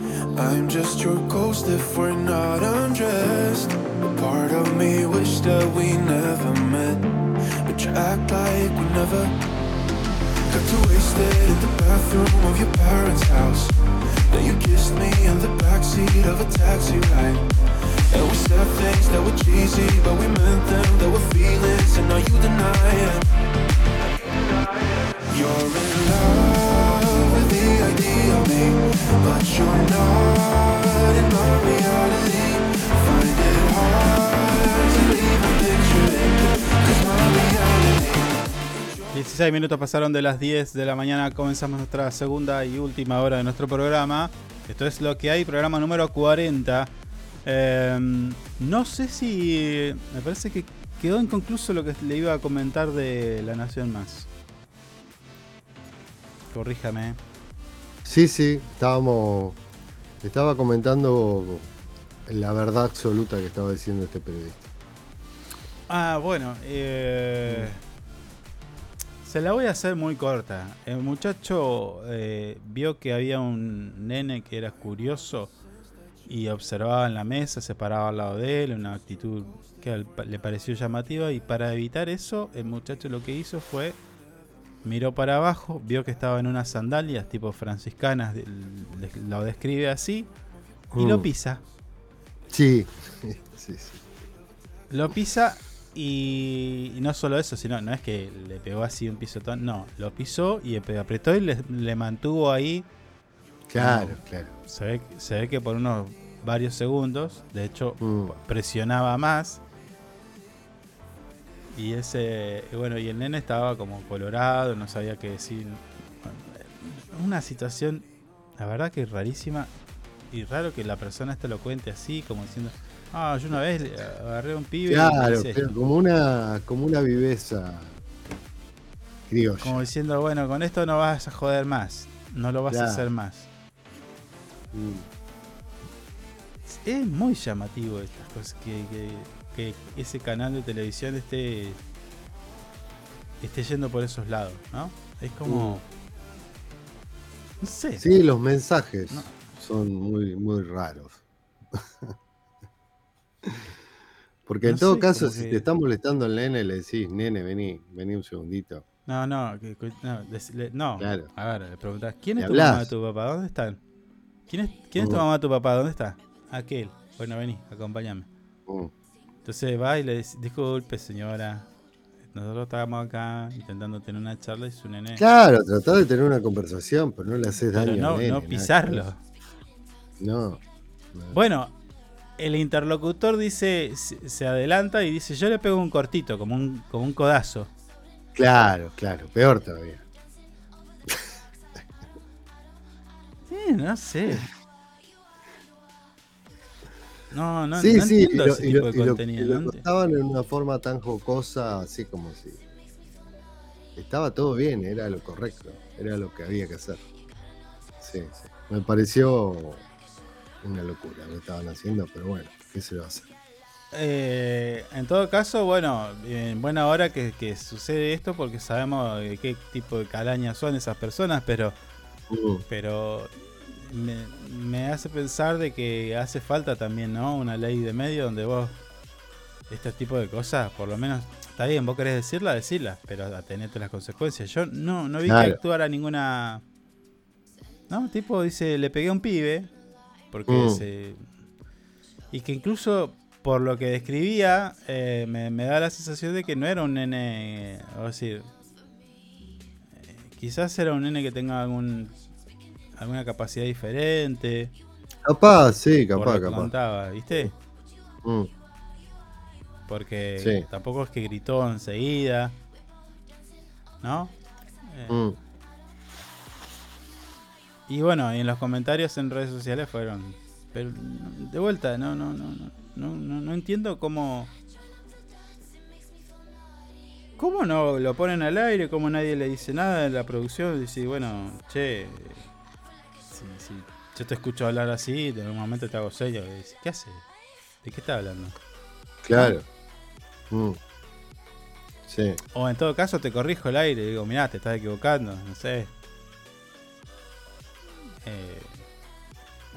Speaker 7: I'm just your ghost if we're not undressed. A part of me wish that we never met, but you act like we never got too wasted in the bathroom of your parents' house. Then you kissed me in the backseat of a taxi ride. And we said things that were cheesy, but we meant them. There were feelings, and now you deny it. You're in love
Speaker 1: 16 minutos pasaron de las 10 de la mañana, comenzamos nuestra segunda y última hora de nuestro programa. Esto es lo que hay, programa número 40. Eh, no sé si... Me parece que quedó inconcluso lo que le iba a comentar de La Nación Más. Corríjame.
Speaker 2: Sí, sí, estábamos. Estaba comentando la verdad absoluta que estaba diciendo este periodista.
Speaker 1: Ah, bueno, eh, se la voy a hacer muy corta. El muchacho eh, vio que había un nene que era curioso y observaba en la mesa, se paraba al lado de él, una actitud que le pareció llamativa y para evitar eso, el muchacho lo que hizo fue miró para abajo, vio que estaba en unas sandalias tipo franciscanas, lo describe así y lo
Speaker 2: Mm.
Speaker 1: pisa.
Speaker 2: Sí, sí, sí.
Speaker 1: Lo pisa y, no solo eso, sino no es que le pegó así un pisotón, no, lo pisó y ap- apretó y le, le mantuvo ahí.
Speaker 2: Claro,
Speaker 1: como-
Speaker 2: claro.
Speaker 1: Se ve, se ve que por unos varios segundos, de hecho,
Speaker 2: Mm.
Speaker 1: presionaba más. Y ese, bueno, y el nene estaba como colorado, no sabía qué decir. Una situación, la verdad que rarísima y raro que la persona esta lo cuente así, como diciendo, ah, yo una vez agarré a un pibe.
Speaker 2: Claro, pero
Speaker 1: esto".
Speaker 2: como una, como una viveza criolla.
Speaker 1: Como diciendo, bueno, con esto no vas a joder más, no lo vas a hacer más.
Speaker 2: Mm.
Speaker 1: Es muy llamativo estas cosas, que, que- que ese canal de televisión esté, esté yendo por esos lados, ¿no? Es como... No sé.
Speaker 2: Sí, los mensajes
Speaker 1: No.
Speaker 2: son muy, muy raros. Porque en
Speaker 1: No
Speaker 2: todo
Speaker 1: sé,
Speaker 2: caso, si
Speaker 1: que-
Speaker 2: te está molestando el nene, le decís, nene, vení, vení un segundito.
Speaker 1: No, no, que- no, decirle- no.
Speaker 2: Claro.
Speaker 1: A ver, le preguntás, ¿quién es tu
Speaker 2: hablás.
Speaker 1: mamá y tu papá? ¿Dónde están? ¿Quién es, quién es tu
Speaker 2: Mm.
Speaker 1: mamá y tu papá? ¿Dónde está? Aquel. Bueno, vení, acompáñame.
Speaker 2: Mm.
Speaker 1: Entonces va y le dice, disculpe señora, nosotros estábamos acá intentando tener una charla y su nene...
Speaker 2: Claro, tratá de tener una conversación, pero no le haces
Speaker 1: Pero
Speaker 2: daño
Speaker 1: no,
Speaker 2: al nene,
Speaker 1: no pisarlo.
Speaker 2: No. no.
Speaker 1: Bueno, el interlocutor dice, se, se adelanta y dice, yo le pego un cortito, como un, como un codazo.
Speaker 2: Claro, claro, peor todavía.
Speaker 1: Sí, no sé. No, no,
Speaker 2: sí,
Speaker 1: no
Speaker 2: sí, y
Speaker 1: entiendo
Speaker 2: lo,
Speaker 1: ese
Speaker 2: y
Speaker 1: tipo
Speaker 2: lo-
Speaker 1: de
Speaker 2: y lo- y contaban en una forma tan jocosa, así como si estaba todo bien, era lo correcto, era lo que había que hacer. Sí, sí. Me pareció una locura lo que estaban haciendo, pero bueno, ¿qué se va a hacer?
Speaker 1: Eh, en todo caso, bueno, en buena hora que, que sucede esto porque sabemos de qué tipo de calañas son esas personas, pero
Speaker 2: Mm,
Speaker 1: pero me, me hace pensar de que hace falta también, ¿no? Una ley de medio donde vos este tipo de cosas, por lo menos, está bien, vos querés decirla, decirla, pero atenete las consecuencias. Yo no, no vi
Speaker 2: Claro.
Speaker 1: que actuara ninguna... No, tipo dice, le pegué a un pibe, porque
Speaker 2: Mm.
Speaker 1: se... Y que incluso por lo que describía, eh, me, me da la sensación de que no era un nene, o decir, eh, quizás era un nene que tenga algún alguna capacidad diferente.
Speaker 2: Capaz, sí, capaz, capaz.
Speaker 1: contaba, ¿viste?
Speaker 2: Mm,
Speaker 1: Porque
Speaker 2: Sí.
Speaker 1: tampoco es que gritó enseguida, ¿no? Eh,
Speaker 2: mm.
Speaker 1: Y bueno, y en los comentarios en redes sociales fueron. Pero de vuelta, no, no, no, no, no, no, no entiendo cómo. ¿Cómo no lo ponen al aire? ¿Cómo nadie le dice nada en la producción? Dice, bueno, che, yo te escucho hablar así, en un momento te hago sello. Y dice, ¿qué hace? ¿De qué está hablando?
Speaker 2: Claro. Mm. Sí.
Speaker 1: O en todo caso te corrijo el aire, digo, mirá, te estás equivocando, no sé. Eh,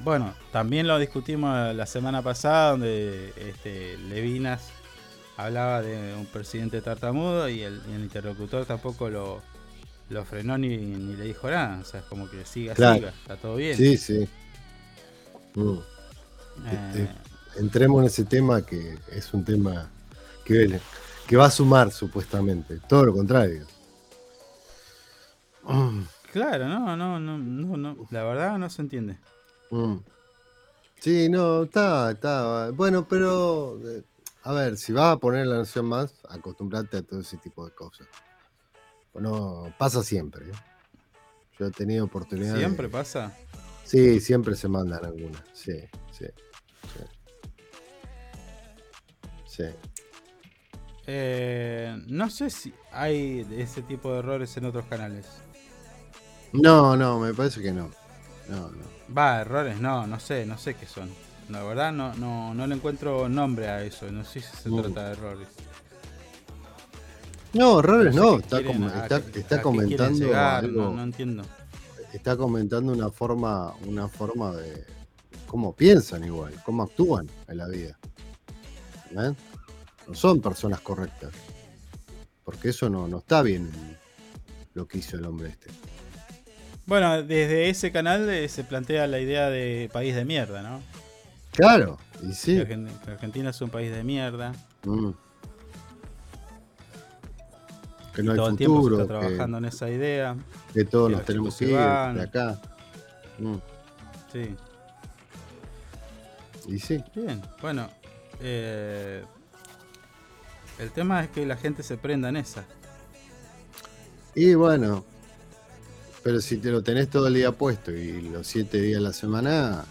Speaker 1: bueno, también lo discutimos la semana pasada, donde este, Levinas hablaba de un presidente tartamudo y el, y el interlocutor tampoco lo, lo frenó ni, ni le dijo nada. O sea, es como que siga,
Speaker 2: Claro.
Speaker 1: siga, está todo bien.
Speaker 2: Sí, sí. Mm.
Speaker 1: Eh,
Speaker 2: Eh, entremos en ese tema que es un tema que, que va a sumar supuestamente. Todo lo contrario. Mm,
Speaker 1: claro, no, no, no, no, no, la verdad no se entiende.
Speaker 2: mm. Sí, no, está, está. Bueno, pero eh, a ver, si vas a poner la noción más, acostumbrate a todo ese tipo de cosas. No, pasa siempre. ¿eh? Yo he tenido oportunidad. de-
Speaker 1: Siempre pasa.
Speaker 2: Sí, siempre se mandan algunas. Sí, sí. Sí. sí.
Speaker 1: Eh, no sé si hay ese tipo de errores en otros canales.
Speaker 2: No, no, me parece que no. No, no.
Speaker 1: Va, errores, no, no sé, no sé qué son. La verdad no, no, no le encuentro nombre a eso. No sé si se trata de errores.
Speaker 2: No, errores
Speaker 1: No
Speaker 2: está,
Speaker 1: quieren,
Speaker 2: com-
Speaker 1: a
Speaker 2: está, está comentando
Speaker 1: llegar,
Speaker 2: algo,
Speaker 1: no, no entiendo.
Speaker 2: está comentando una forma, una forma de cómo piensan igual, cómo actúan en la vida. ¿Ven? No son personas correctas. Porque eso no, no está bien lo que hizo el hombre este.
Speaker 1: Bueno, desde ese canal eh, se plantea la idea de país de mierda, ¿no?
Speaker 2: Claro, y sí.
Speaker 1: Argentina es un país de mierda.
Speaker 2: Mm. Que no hay
Speaker 1: todo el tiempo se
Speaker 2: futuro,
Speaker 1: está trabajando en esa idea.
Speaker 2: que todos
Speaker 1: que
Speaker 2: nos tenemos que ir
Speaker 1: van.
Speaker 2: de acá. Mm.
Speaker 1: Sí.
Speaker 2: Y sí.
Speaker 1: Bien, bueno. eh, el tema es que la gente se prenda en esa.
Speaker 2: Y bueno, pero si te lo tenés todo el día puesto y los siete días de la semana,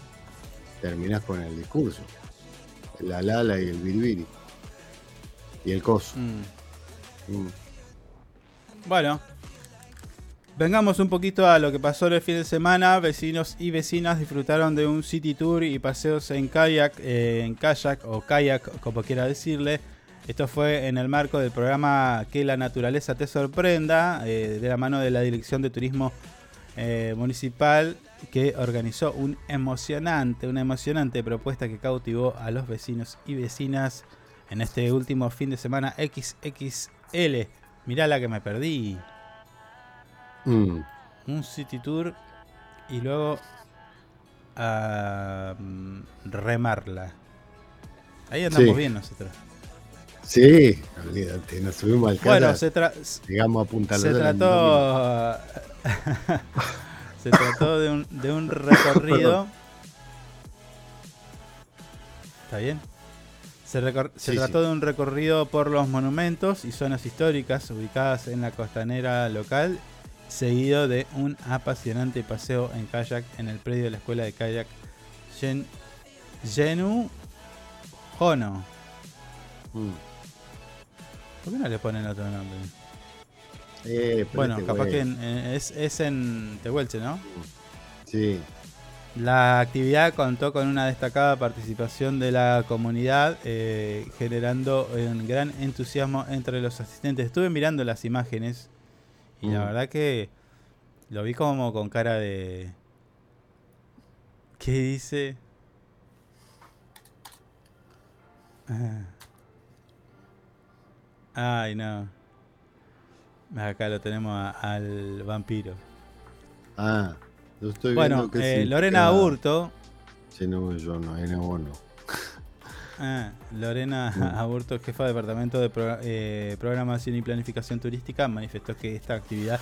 Speaker 2: terminás con el discurso. La lala y el bilbiri. Y el coso.
Speaker 1: Mm.
Speaker 2: Mm.
Speaker 1: Bueno, vengamos un poquito a lo que pasó el fin de semana. Vecinos y vecinas disfrutaron de un city tour y paseos en kayak, eh, en kayak o kayak, como quiera decirle. Esto fue en el marco del programa Que la naturaleza te sorprenda, eh, de la mano de la Dirección de Turismo eh, Municipal, que organizó un emocionante, una emocionante propuesta que cautivó a los vecinos y vecinas en este último fin de semana XXL. Mirá la que me perdí.
Speaker 2: Mm.
Speaker 1: Un city tour y luego a mm, remarla. Ahí andamos
Speaker 2: Sí.
Speaker 1: bien nosotros.
Speaker 2: Sí, olvídate, nos subimos al
Speaker 1: Bueno,
Speaker 2: kayak,
Speaker 1: se, tra-
Speaker 2: llegamos a Punta
Speaker 1: se trató. se trató de un, de un recorrido. ¿Está bien? Se, recor- se
Speaker 2: Sí,
Speaker 1: trató
Speaker 2: sí.
Speaker 1: de un recorrido por los monumentos y zonas históricas ubicadas en la costanera local, seguido de un apasionante paseo en kayak en el predio de la escuela de kayak Gen- Genu Hono.
Speaker 2: Mm.
Speaker 1: ¿Por qué no le ponen otro nombre?
Speaker 2: Eh,
Speaker 1: Bueno,
Speaker 2: ponete
Speaker 1: capaz que en- en- es, es en Tehuelche, ¿no?
Speaker 2: Sí.
Speaker 1: La actividad contó con una destacada participación de la comunidad, eh, generando un gran entusiasmo entre los asistentes. Estuve mirando las imágenes y la
Speaker 2: Mm.
Speaker 1: verdad que lo vi como con cara de... ¿Qué dice? Ah. Ay, no. Acá lo tenemos a- al vampiro.
Speaker 2: Ah, yo estoy
Speaker 1: Bueno,
Speaker 2: que
Speaker 1: eh, Lorena Aburto,
Speaker 2: Sí, no, yo no, era bueno.
Speaker 1: ah, Lorena
Speaker 2: Mm.
Speaker 1: Aburto, jefa de departamento de Pro- eh, programación y planificación turística, manifestó que esta actividad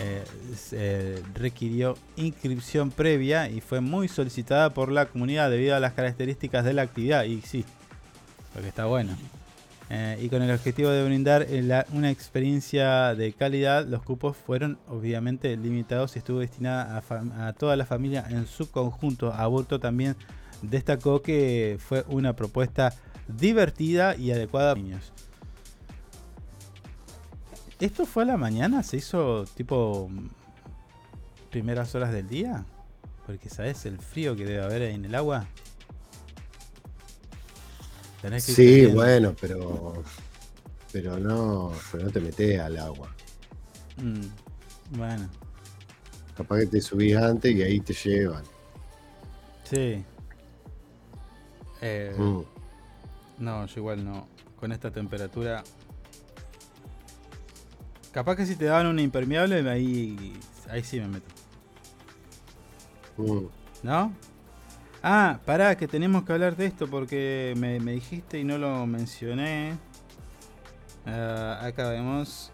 Speaker 1: eh, requirió inscripción previa y fue muy solicitada por la comunidad debido a las características de la actividad. Y sí, porque está bueno. Eh, y con el objetivo de brindar eh, una experiencia de calidad, los cupos fueron obviamente limitados y estuvo destinada a, toda la familia en su conjunto. Aburto también destacó que fue una propuesta divertida y adecuada para niños. ¿Esto fue a la mañana? ¿Se hizo tipo primeras horas del día? Porque sabes el frío que debe haber en el agua. Tenés que ir
Speaker 2: Sí, bueno, pero. Pero no, pero no te metes al agua.
Speaker 1: Mm, bueno,
Speaker 2: Capaz que te subís antes y ahí te llevan.
Speaker 1: sí. Eh,
Speaker 2: Mm.
Speaker 1: No, yo igual no. Con esta temperatura. Capaz que si te daban un impermeable, ahí, ahí sí me meto.
Speaker 2: Mm.
Speaker 1: ¿No? Ah, pará, que tenemos que hablar de esto porque me, dijiste y no lo mencioné. Ah, acá vemos.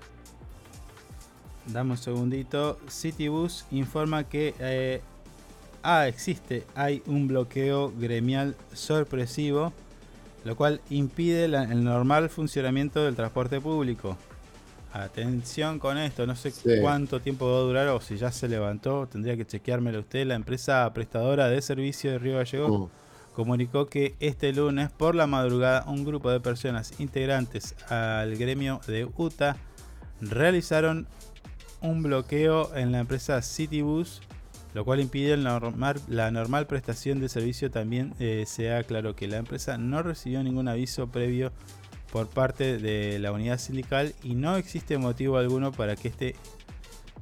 Speaker 1: Dame un segundito. Citybus informa que. eh, ah, existe. Hay un bloqueo gremial sorpresivo. Lo cual impide el normal funcionamiento del transporte público. Atención con esto, no sé
Speaker 2: Sí.
Speaker 1: cuánto tiempo va a durar o si ya se levantó, tendría que chequeármelo usted. La empresa prestadora de servicio de Río Gallegos
Speaker 2: Mm.
Speaker 1: comunicó que este lunes por la madrugada un grupo de personas integrantes al gremio de UTA realizaron un bloqueo en la empresa Citybus lo cual impide el normal- la normal prestación de servicio. También eh, sea claro que la empresa no recibió ningún aviso previo por parte de la unidad sindical y no existe motivo alguno para que este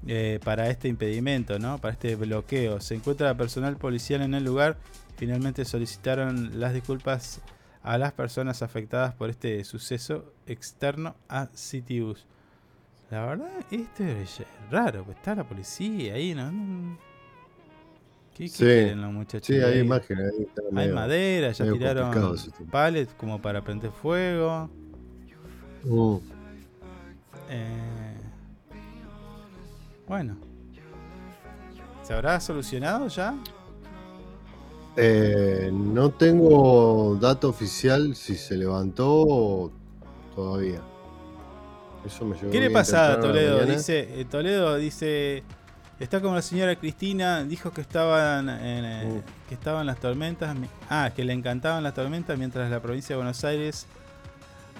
Speaker 1: eh, para este impedimento, ¿no? Para este bloqueo. Se encuentra personal policial en el lugar. Finalmente solicitaron las disculpas a las personas afectadas por este suceso externo a Citybus. La verdad, esto es raro, está la policía ahí, ¿no? ¿Qué, qué
Speaker 2: Sí.
Speaker 1: quieren los muchachos?
Speaker 2: Sí, hay imágenes. ahí
Speaker 1: Hay
Speaker 2: medio-
Speaker 1: madera, ya tiraron pallets como para prender fuego.
Speaker 2: Mm.
Speaker 1: Eh, bueno. ¿Se habrá solucionado ya?
Speaker 2: Eh, no tengo dato oficial si se levantó todavía. Eso me
Speaker 1: ¿Qué le pasa a
Speaker 2: la
Speaker 1: Toledo? Dice, eh, Toledo dice, está como la señora Cristina, dijo que estaban en, eh, que estaban las tormentas, ah, que le encantaban las tormentas mientras la provincia de Buenos Aires,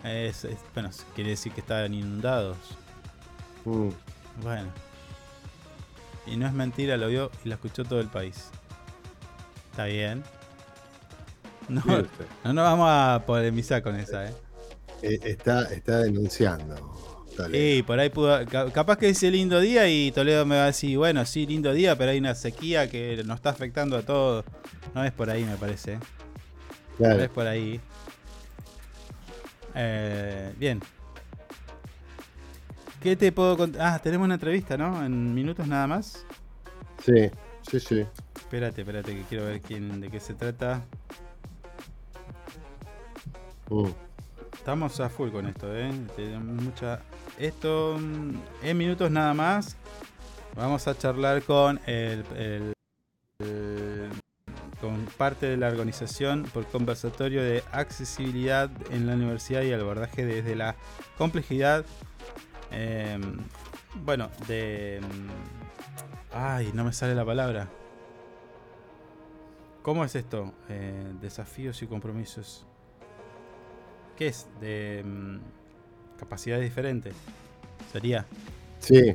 Speaker 1: eh, es- es- bueno, quiere decir que estaban inundados.
Speaker 2: Mm.
Speaker 1: Bueno. Y no es mentira, lo vio y lo escuchó todo el país. Está bien. No, no nos vamos a polemizar con esa, ¿eh?
Speaker 2: Eh, está, está denunciando. Toledo.
Speaker 1: Sí, por ahí pudo. ca- Capaz que dice lindo día y Toledo me va a decir, bueno, sí, lindo día, pero hay una sequía que nos está afectando a todos. No es por ahí, me parece.
Speaker 2: Claro.
Speaker 1: No es por ahí. Eh, bien. ¿Qué te puedo contar? Ah, tenemos una entrevista, ¿no? En minutos nada más.
Speaker 2: Sí, sí, sí.
Speaker 1: Espérate, espérate, que quiero ver quién, de qué se trata.
Speaker 2: Mm.
Speaker 1: Estamos a full con esto, ¿eh? Tenemos mucha... Esto, mm, en minutos nada más, vamos a charlar con el, con parte de la organización por conversatorio de accesibilidad en la universidad y el abordaje desde la complejidad. eh, bueno, de... mm, Ay, no me sale la palabra. ¿Cómo es esto? Eh, desafíos y compromisos. ¿Qué es? De mm, capacidades diferentes. Sería.
Speaker 2: Sí.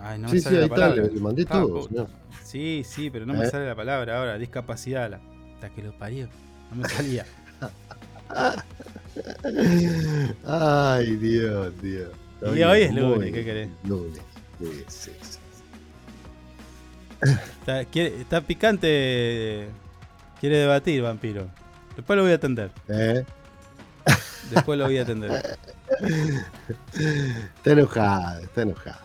Speaker 1: Ay, no
Speaker 2: Sí,
Speaker 1: me
Speaker 2: sí,
Speaker 1: sale
Speaker 2: ahí
Speaker 1: la
Speaker 2: está,
Speaker 1: palabra.
Speaker 2: le- le mandé
Speaker 1: Ah,
Speaker 2: todo, señor.
Speaker 1: Sí, sí, pero no me
Speaker 2: Eh.
Speaker 1: sale la palabra ahora. Discapacidad. La, la que lo parió. No me salía.
Speaker 2: Ay, Dios, Dios. Está
Speaker 1: y
Speaker 2: bien,
Speaker 1: hoy es lunes, ¿qué querés?
Speaker 2: Lunes. Sí, sí, sí.
Speaker 1: Está, quiere- está picante. Quiere debatir, vampiro. Después lo voy a atender.
Speaker 2: ¿Eh?
Speaker 1: Después lo voy a atender.
Speaker 2: Está enojado, está enojado.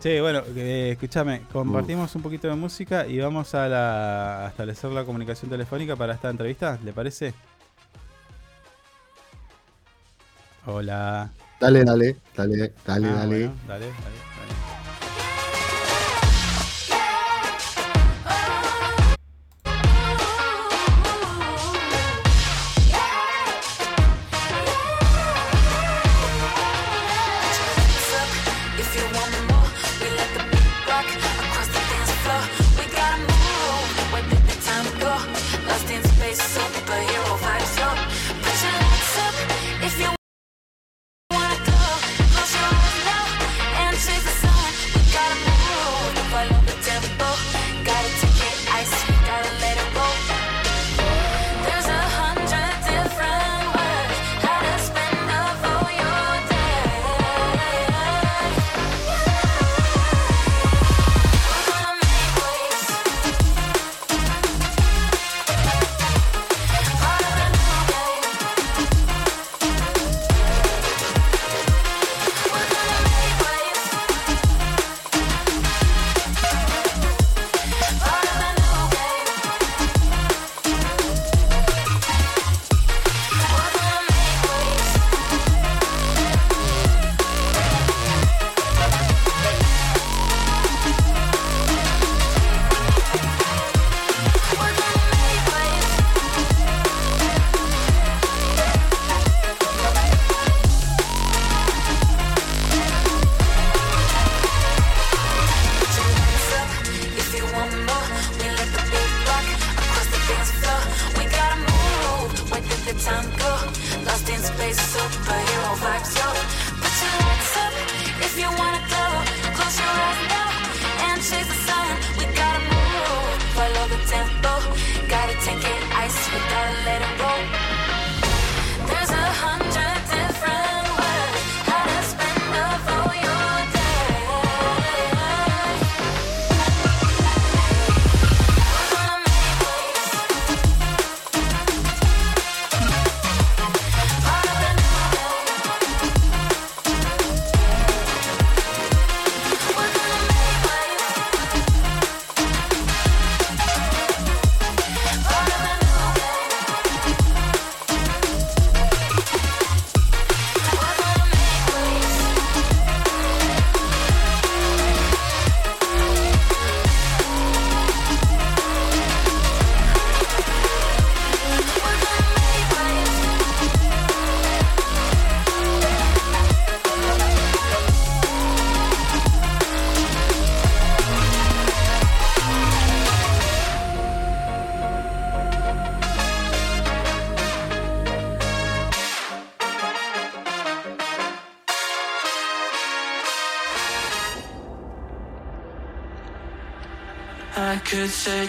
Speaker 1: Sí, bueno, eh, escúchame, compartimos un poquito de música y vamos a, la, a establecer la comunicación telefónica para esta entrevista, ¿le parece? Hola.
Speaker 2: Dale, dale, dale, dale,
Speaker 1: Ah,
Speaker 2: dale.
Speaker 1: bueno, dale, dale, dale.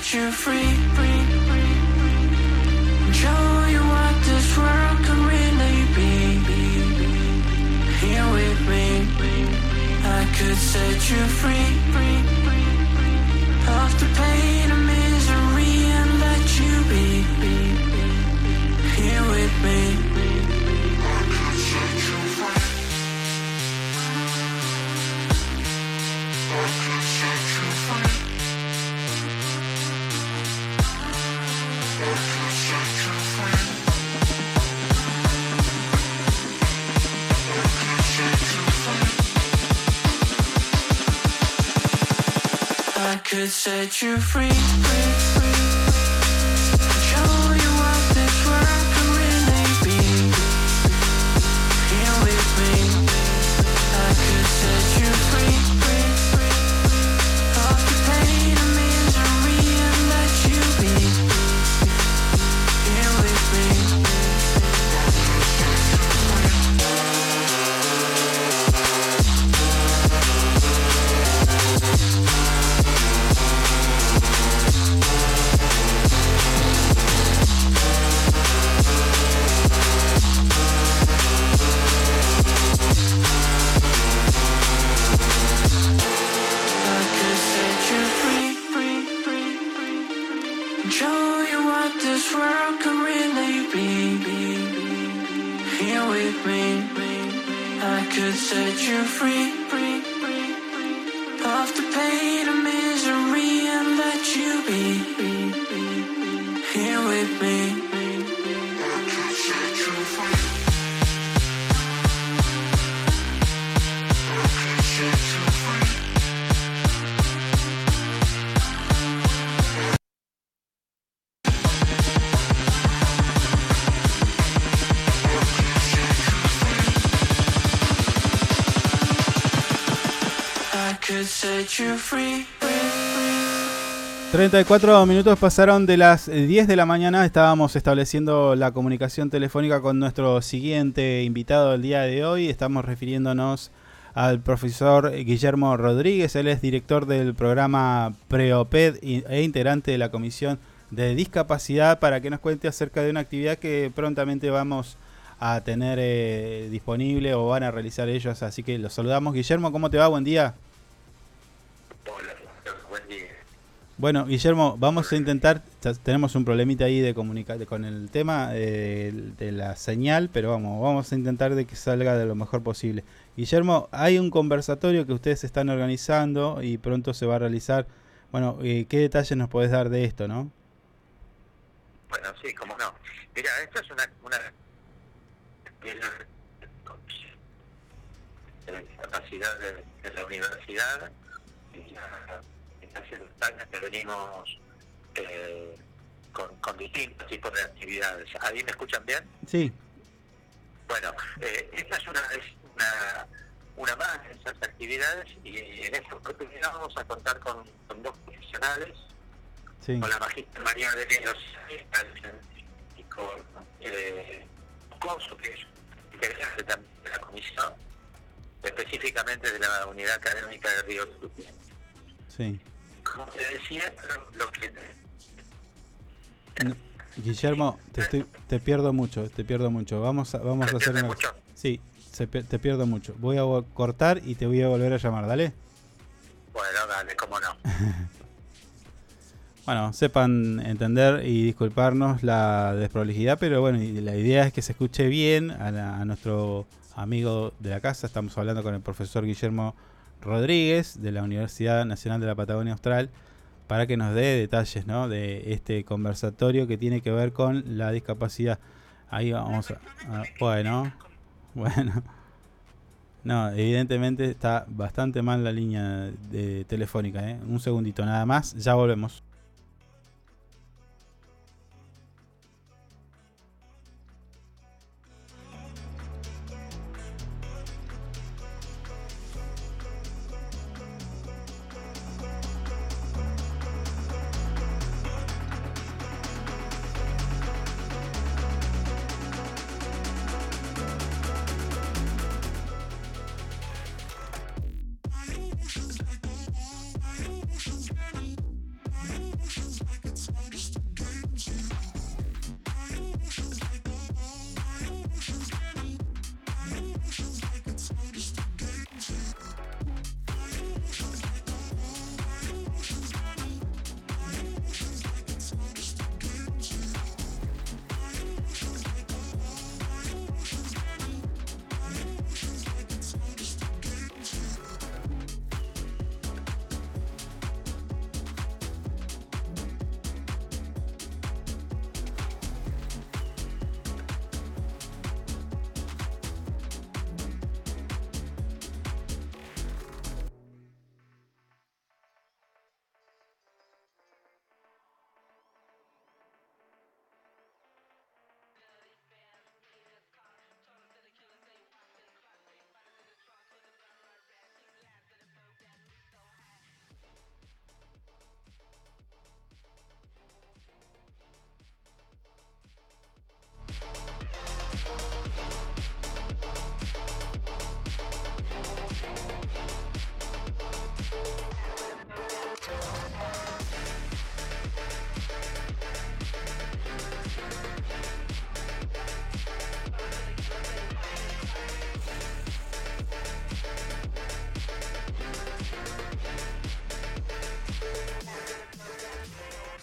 Speaker 7: Set you free. You free.
Speaker 1: 34 minutos pasaron de las 10 de la mañana. Estábamos estableciendo la comunicación telefónica con nuestro siguiente invitado del día de hoy. Estamos refiriéndonos al profesor Guillermo Rodríguez. Él es director del programa Preoped e integrante de la Comisión de Discapacidad para que nos cuente acerca de una actividad que prontamente vamos a tener eh, disponible o van a realizar ellos. Así que los saludamos. Guillermo, ¿cómo te va? Buen día.
Speaker 8: Día.
Speaker 1: Bueno, Guillermo, vamos a intentar, tenemos un problemita ahí de comunicar con el tema eh, de la señal, pero vamos, vamos a intentar de que salga de lo mejor posible. Guillermo, hay un conversatorio que ustedes están organizando y pronto se va a realizar. Bueno, eh, ¿qué detalles nos podés dar de esto, no?
Speaker 8: Bueno, sí, cómo no. Mira, esto es una... una capacidad de, la universidad dos años que venimos eh, con, con distintos tipos de actividades. ¿Ahí me escuchan bien?
Speaker 1: Sí,
Speaker 8: Bueno, eh, esta es una, es una, una más de esas actividades y en esta oportunidad vamos a contar con, con dos profesionales,
Speaker 1: sí.
Speaker 8: con la magistra María de Leos y con eh, Coso, que es integrante también de la comisión, específicamente de la unidad académica de Río
Speaker 1: sí.
Speaker 8: Como te decía, lo, lo que
Speaker 1: Guillermo, te, estoy- te pierdo mucho, te pierdo mucho. Vamos a, vamos a
Speaker 8: ¿Se
Speaker 1: hacer una...
Speaker 8: mucho?
Speaker 1: Sí, se te pierdo mucho. Voy a cortar y te voy a volver a llamar, ¿dale?
Speaker 8: Bueno, dale, cómo no.
Speaker 1: Bueno, sepan entender y disculparnos la desprolijidad, pero bueno, la idea es que se escuche bien a, la- a nuestro amigo de la casa. Estamos hablando con el profesor Guillermo Rodríguez de la Universidad Nacional de la Patagonia Austral para que nos dé detalles ¿no? de este conversatorio que tiene que ver con la discapacidad. Ahí vamos bueno, bueno. No, evidentemente está bastante mal la línea de telefónica. ¿eh? Un segundito nada más, ya volvemos.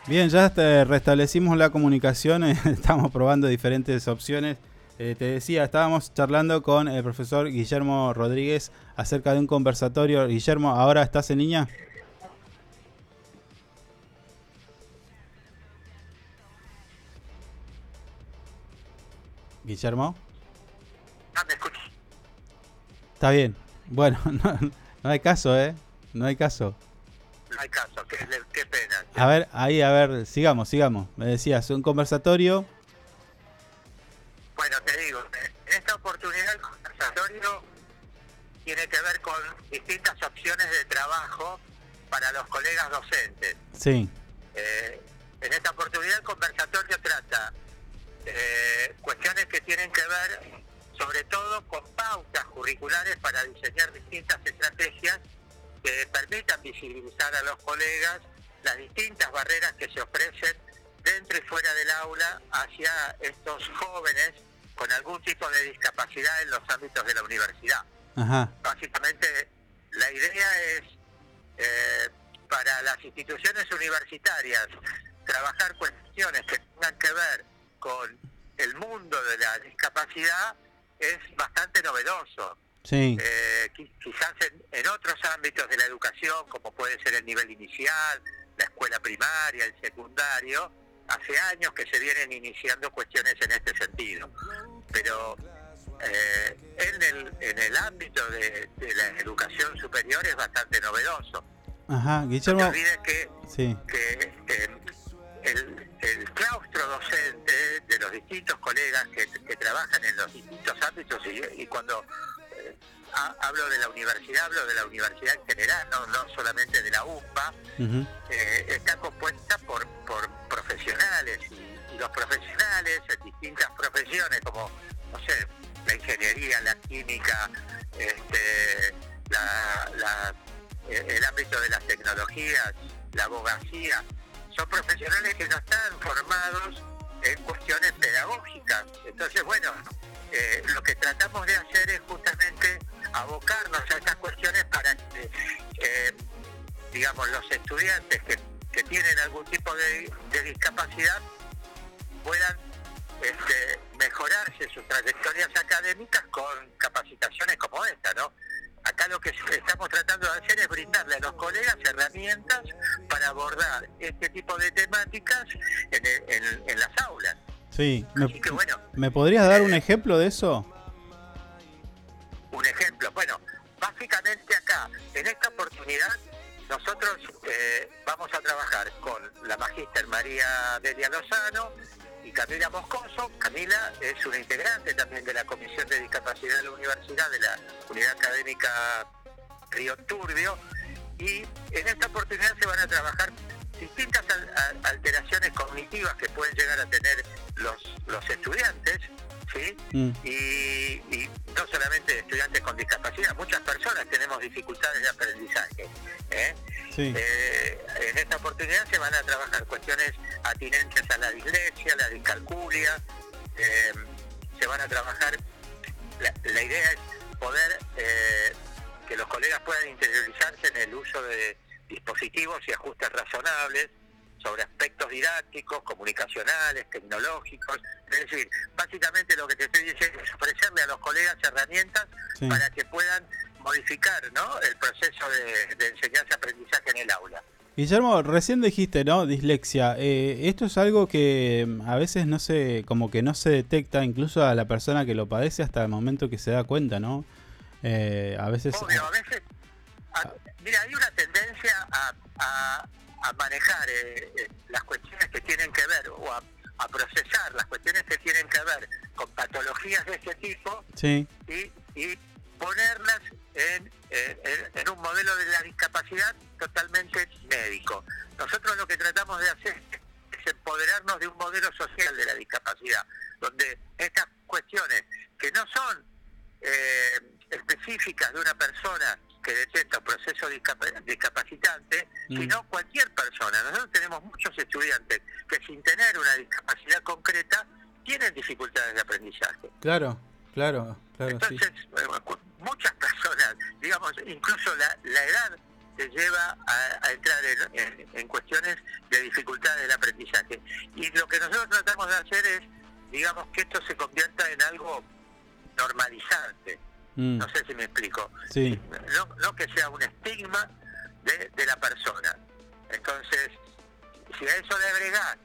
Speaker 1: Bien, ya restablecimos la comunicación, estamos probando diferentes opciones. Eh, te decía, estábamos charlando con el profesor Guillermo Rodríguez acerca de un conversatorio. Guillermo, ¿ahora estás en línea? Guillermo.
Speaker 8: Ah, me escucho.
Speaker 1: Está bien. Bueno, no, no hay caso, ¿eh? No hay caso. A ver, ahí, a ver, sigamos, sigamos. Me decías, un conversatorio.
Speaker 8: Bueno, te digo, en esta oportunidad el conversatorio tiene que ver con distintas opciones de trabajo para los colegas docentes.
Speaker 1: Sí.
Speaker 8: Barreras que se ofrecen dentro y fuera del aula hacia estos jóvenes con algún tipo de discapacidad en los ámbitos de la universidad.
Speaker 1: Ajá.
Speaker 8: Básicamente, la idea es eh, para las instituciones universitarias trabajar cuestiones que tengan que ver con el mundo de la discapacidad es bastante novedoso.
Speaker 1: Sí.
Speaker 8: Eh, qui- quizás en, en otros ámbitos de la educación, como puede ser el nivel inicial, la escuela primaria, el secundario, hace años que se vienen iniciando cuestiones en este sentido. Pero eh, en, el, en el ámbito de, de la educación superior es bastante novedoso.
Speaker 1: Ajá,
Speaker 8: No te
Speaker 1: Guillermo.
Speaker 8: olvides que,
Speaker 1: Sí.
Speaker 8: que eh, el, el claustro docente de los distintos colegas que, que trabajan en los distintos ámbitos y, y cuando eh, hablo de la universidad, hablo de la universidad en general, no, no solamente de la UPA, eh, está compuesta por, por profesionales y, y los profesionales en distintas profesiones como, no sé, la ingeniería, la química, este, la- la- eh, el ámbito de las tecnologías, la abogacía, son profesionales que no están formados en cuestiones pedagógicas. Entonces, bueno, eh, lo que tratamos de hacer es justamente abocarnos a estas cuestiones para que, eh, digamos, los estudiantes que, tienen algún tipo de, discapacidad puedan este, mejorarse sus trayectorias académicas con capacitaciones como esta, ¿no? Acá lo que estamos tratando de hacer es brindarle a los colegas herramientas para abordar este tipo de temáticas en las aulas.
Speaker 1: Sí. ¿Me,
Speaker 8: Así que bueno,
Speaker 1: ¿Me podrías dar un ejemplo de eso?
Speaker 8: un ejemplo. Bueno, básicamente acá, en esta oportunidad, nosotros eh, vamos a trabajar con la magíster María Delia Lozano y Camila Moscoso. Camila es una integrante también de la Comisión de Discapacidad de la Universidad, de la Unidad Académica Río Turbio. Y en esta oportunidad se van a trabajar distintas alteraciones cognitivas que pueden llegar a tener los, los estudiantes, ¿sí?
Speaker 1: Mm.
Speaker 8: y, y no solamente estudiantes con discapacidad, muchas personas tenemos dificultades de aprendizaje. ¿eh?
Speaker 1: Sí.
Speaker 8: Eh, en esta oportunidad se van a trabajar cuestiones atinentes a la dislexia, la discalculia, eh, se van a trabajar, la, la idea es poder eh, que los colegas puedan interiorizarse en el uso de dispositivos y ajustes razonables sobre aspectos didácticos, comunicacionales, tecnológicos. Es decir, básicamente lo que te estoy diciendo es ofrecerle a los colegas herramientas
Speaker 1: Sí.
Speaker 8: para que puedan modificar ¿no? el proceso de, de enseñanza-aprendizaje en el aula.
Speaker 1: Guillermo, recién dijiste, ¿no? Dislexia. Eh, esto es algo que mm, a veces no se, como que no se detecta incluso a la persona que lo padece hasta el momento que se da cuenta, ¿no? Eh, a veces...
Speaker 8: Obvio, a veces, a- mira, hay una tendencia a, a- a manejar eh, eh, las cuestiones que tienen que ver o a, procesar las cuestiones que tienen que ver con patologías de este tipo
Speaker 1: Sí.
Speaker 8: y, y ponerlas en, en- en- en un modelo de la discapacidad totalmente médico. Nosotros lo que tratamos de hacer es empoderarnos de un modelo social de la discapacidad, donde estas cuestiones que no son eh, específicas de una persona que detecta un proceso discapa- discapacitante,
Speaker 1: Mm.
Speaker 8: sino cualquier persona. Nosotros tenemos muchos estudiantes que sin tener una discapacidad concreta tienen dificultades de aprendizaje.
Speaker 1: Claro, claro, claro.
Speaker 8: Entonces, eh, muchas personas, digamos, incluso la, la edad te lleva a, a entrar en, en- en cuestiones de dificultades del aprendizaje. Y lo que nosotros tratamos de hacer es, digamos, que esto se convierta en algo normalizante.
Speaker 1: Mm,
Speaker 8: No sé si me explico.
Speaker 1: sí,
Speaker 8: No, no que sea un estigma de, de la persona. Entonces, si a eso le agregás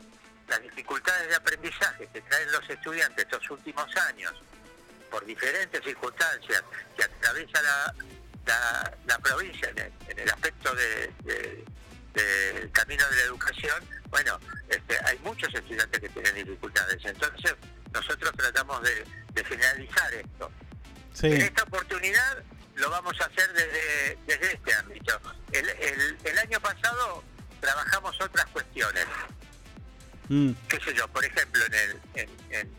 Speaker 8: las dificultades de aprendizaje que traen los estudiantes estos últimos años, por diferentes circunstancias que atraviesa la, la, la provincia en el, en el aspecto de- de- del camino de la educación, bueno, este, hay muchos estudiantes que tienen dificultades. Entonces, nosotros tratamos de, de finalizar esto.
Speaker 1: Sí.
Speaker 8: En esta oportunidad lo vamos a hacer desde, desde este ámbito. El, el- el año pasado trabajamos otras cuestiones,
Speaker 1: Mm,
Speaker 8: qué sé yo, por ejemplo, en el, en, en,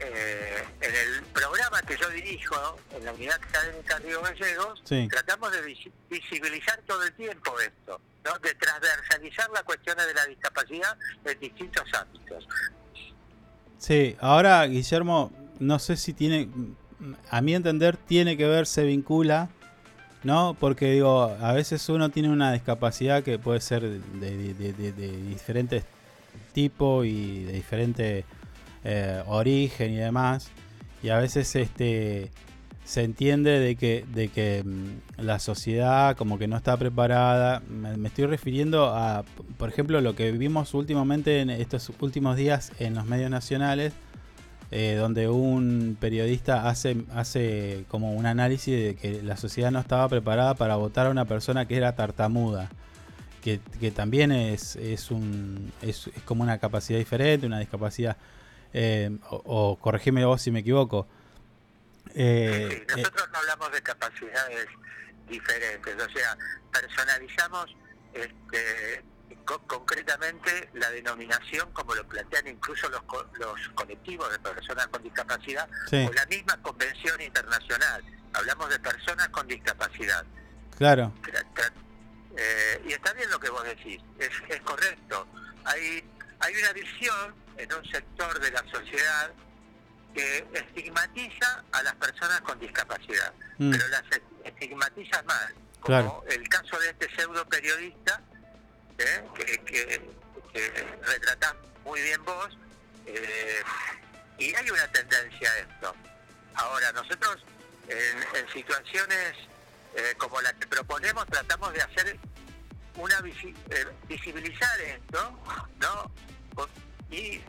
Speaker 8: eh, en el programa que yo dirijo en la Unidad Académica Río Gallegos,
Speaker 1: Sí.
Speaker 8: tratamos de visi- visibilizar todo el tiempo esto, ¿no? de transversalizar las cuestiones de la discapacidad en distintos ámbitos.
Speaker 1: Sí, ahora Guillermo, no sé si tiene, a mi entender, tiene que ver, se vincula, ¿no? Porque digo, a veces uno tiene una discapacidad que puede ser de, diferentes tipos y de diferente eh, origen y demás, y a veces este se entiende de que, de que mm, la sociedad como que no está preparada. Me, estoy refiriendo a, por ejemplo, lo que vimos últimamente en estos últimos días en los medios nacionales, eh, donde un periodista hace, hace como un análisis de que la sociedad no estaba preparada para votar a una persona que era tartamuda. Que, que también es, es, un, es, es como una capacidad diferente, una discapacidad. eh, o, o corregime vos si me equivoco. Eh,
Speaker 8: Sí,
Speaker 1: eh,
Speaker 8: nosotros no hablamos de capacidades diferentes, o sea, personalizamos este, co- concretamente la denominación como lo plantean incluso los, co- los colectivos de personas con discapacidad
Speaker 1: Sí.
Speaker 8: o la misma convención internacional. Hablamos de personas con discapacidad.
Speaker 1: claro,
Speaker 8: Tra- tra- eh, y está bien lo que vos decís, es, es correcto. Hay, hay una visión en un sector de la sociedad que estigmatiza a las personas con discapacidad,
Speaker 1: Mm.
Speaker 8: pero las es- estigmatiza mal, como
Speaker 1: Claro.
Speaker 8: el caso de este pseudo periodista ¿eh? que, que, retratás muy bien vos, eh, y hay una tendencia a esto. Ahora, nosotros en, en situaciones eh, como la que proponemos tratamos de hacer una visi- eh, visibilizar esto, ¿no? Y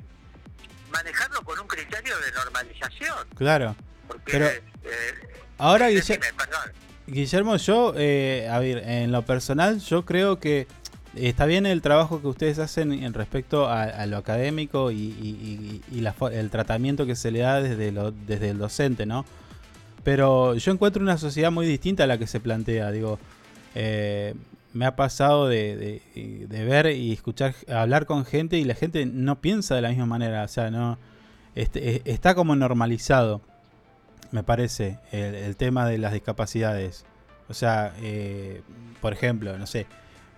Speaker 8: manejarlo con un criterio de normalización.
Speaker 1: claro.
Speaker 8: Porque, eh,
Speaker 1: ahora. Guillermo, yo, eh, a ver, en lo personal, yo creo que está bien el trabajo que ustedes hacen en respecto a, lo académico y, el tratamiento que se le da desde, el docente, ¿no? Pero yo encuentro una sociedad muy distinta a la que se plantea, digo, eh, me ha pasado de, ver y escuchar, hablar con gente y la gente no piensa de la misma manera, o sea, no, este, eh, está como normalizado me parece, el, el tema de las discapacidades. O sea, eh, por ejemplo, no sé,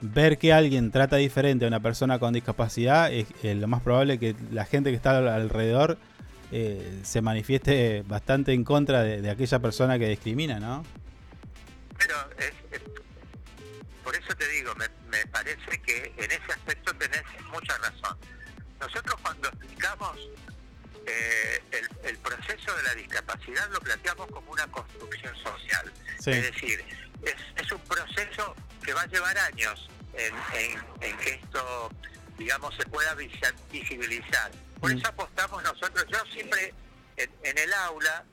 Speaker 1: ver que alguien trata diferente a una persona con discapacidad, es eh, lo más probable que la gente que está al- alrededor eh, se manifieste bastante en contra de, de aquella persona que discrimina, ¿no?
Speaker 8: Pero es- es- por eso te digo, me, me parece que en ese aspecto tenés mucha razón. Nosotros cuando explicamos eh, el, el proceso de la discapacidad lo planteamos como una construcción social.
Speaker 1: Sí.
Speaker 8: Es decir, es, es un proceso que va a llevar años en, en- en que esto, digamos, se pueda visi- visibilizar. Por
Speaker 1: Mm.
Speaker 8: eso apostamos nosotros, yo siempre en, en el aula,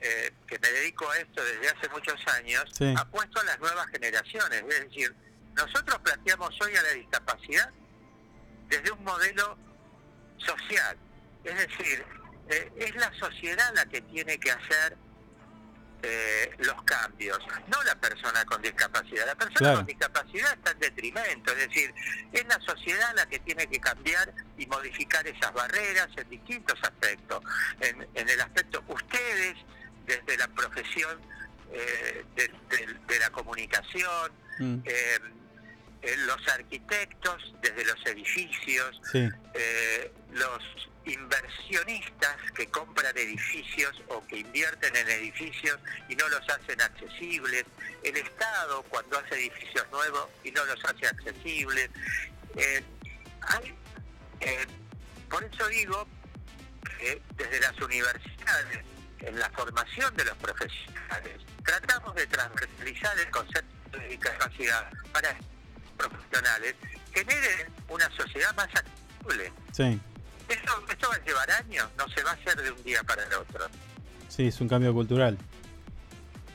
Speaker 8: eh, que me dedico a esto desde hace muchos años,
Speaker 1: Sí.
Speaker 8: apuesto a las nuevas generaciones. Es decir, nosotros planteamos hoy a la discapacidad desde un modelo social. Es decir, eh, es la sociedad la que tiene que hacer eh, los cambios, no la persona con discapacidad. La persona
Speaker 1: Claro.
Speaker 8: con discapacidad está en detrimento, es decir, es la sociedad la que tiene que cambiar y modificar esas barreras en distintos aspectos. En, en el aspecto, ustedes, desde la profesión eh, de, de- de la comunicación,
Speaker 1: Mm,
Speaker 8: eh, eh, los arquitectos desde los edificios,
Speaker 1: sí,
Speaker 8: eh, los inversionistas que compran edificios o que invierten en edificios y no los hacen accesibles, el Estado cuando hace edificios nuevos y no los hace accesibles. Eh, hay, eh, por eso digo que desde las universidades, en la formación de los profesionales, tratamos de transversalizar el concepto de discapacidad para profesionales, generen una sociedad más accesible. Esto, esto va a llevar años, no se va a hacer de un día para el otro,
Speaker 1: sí, es un cambio cultural.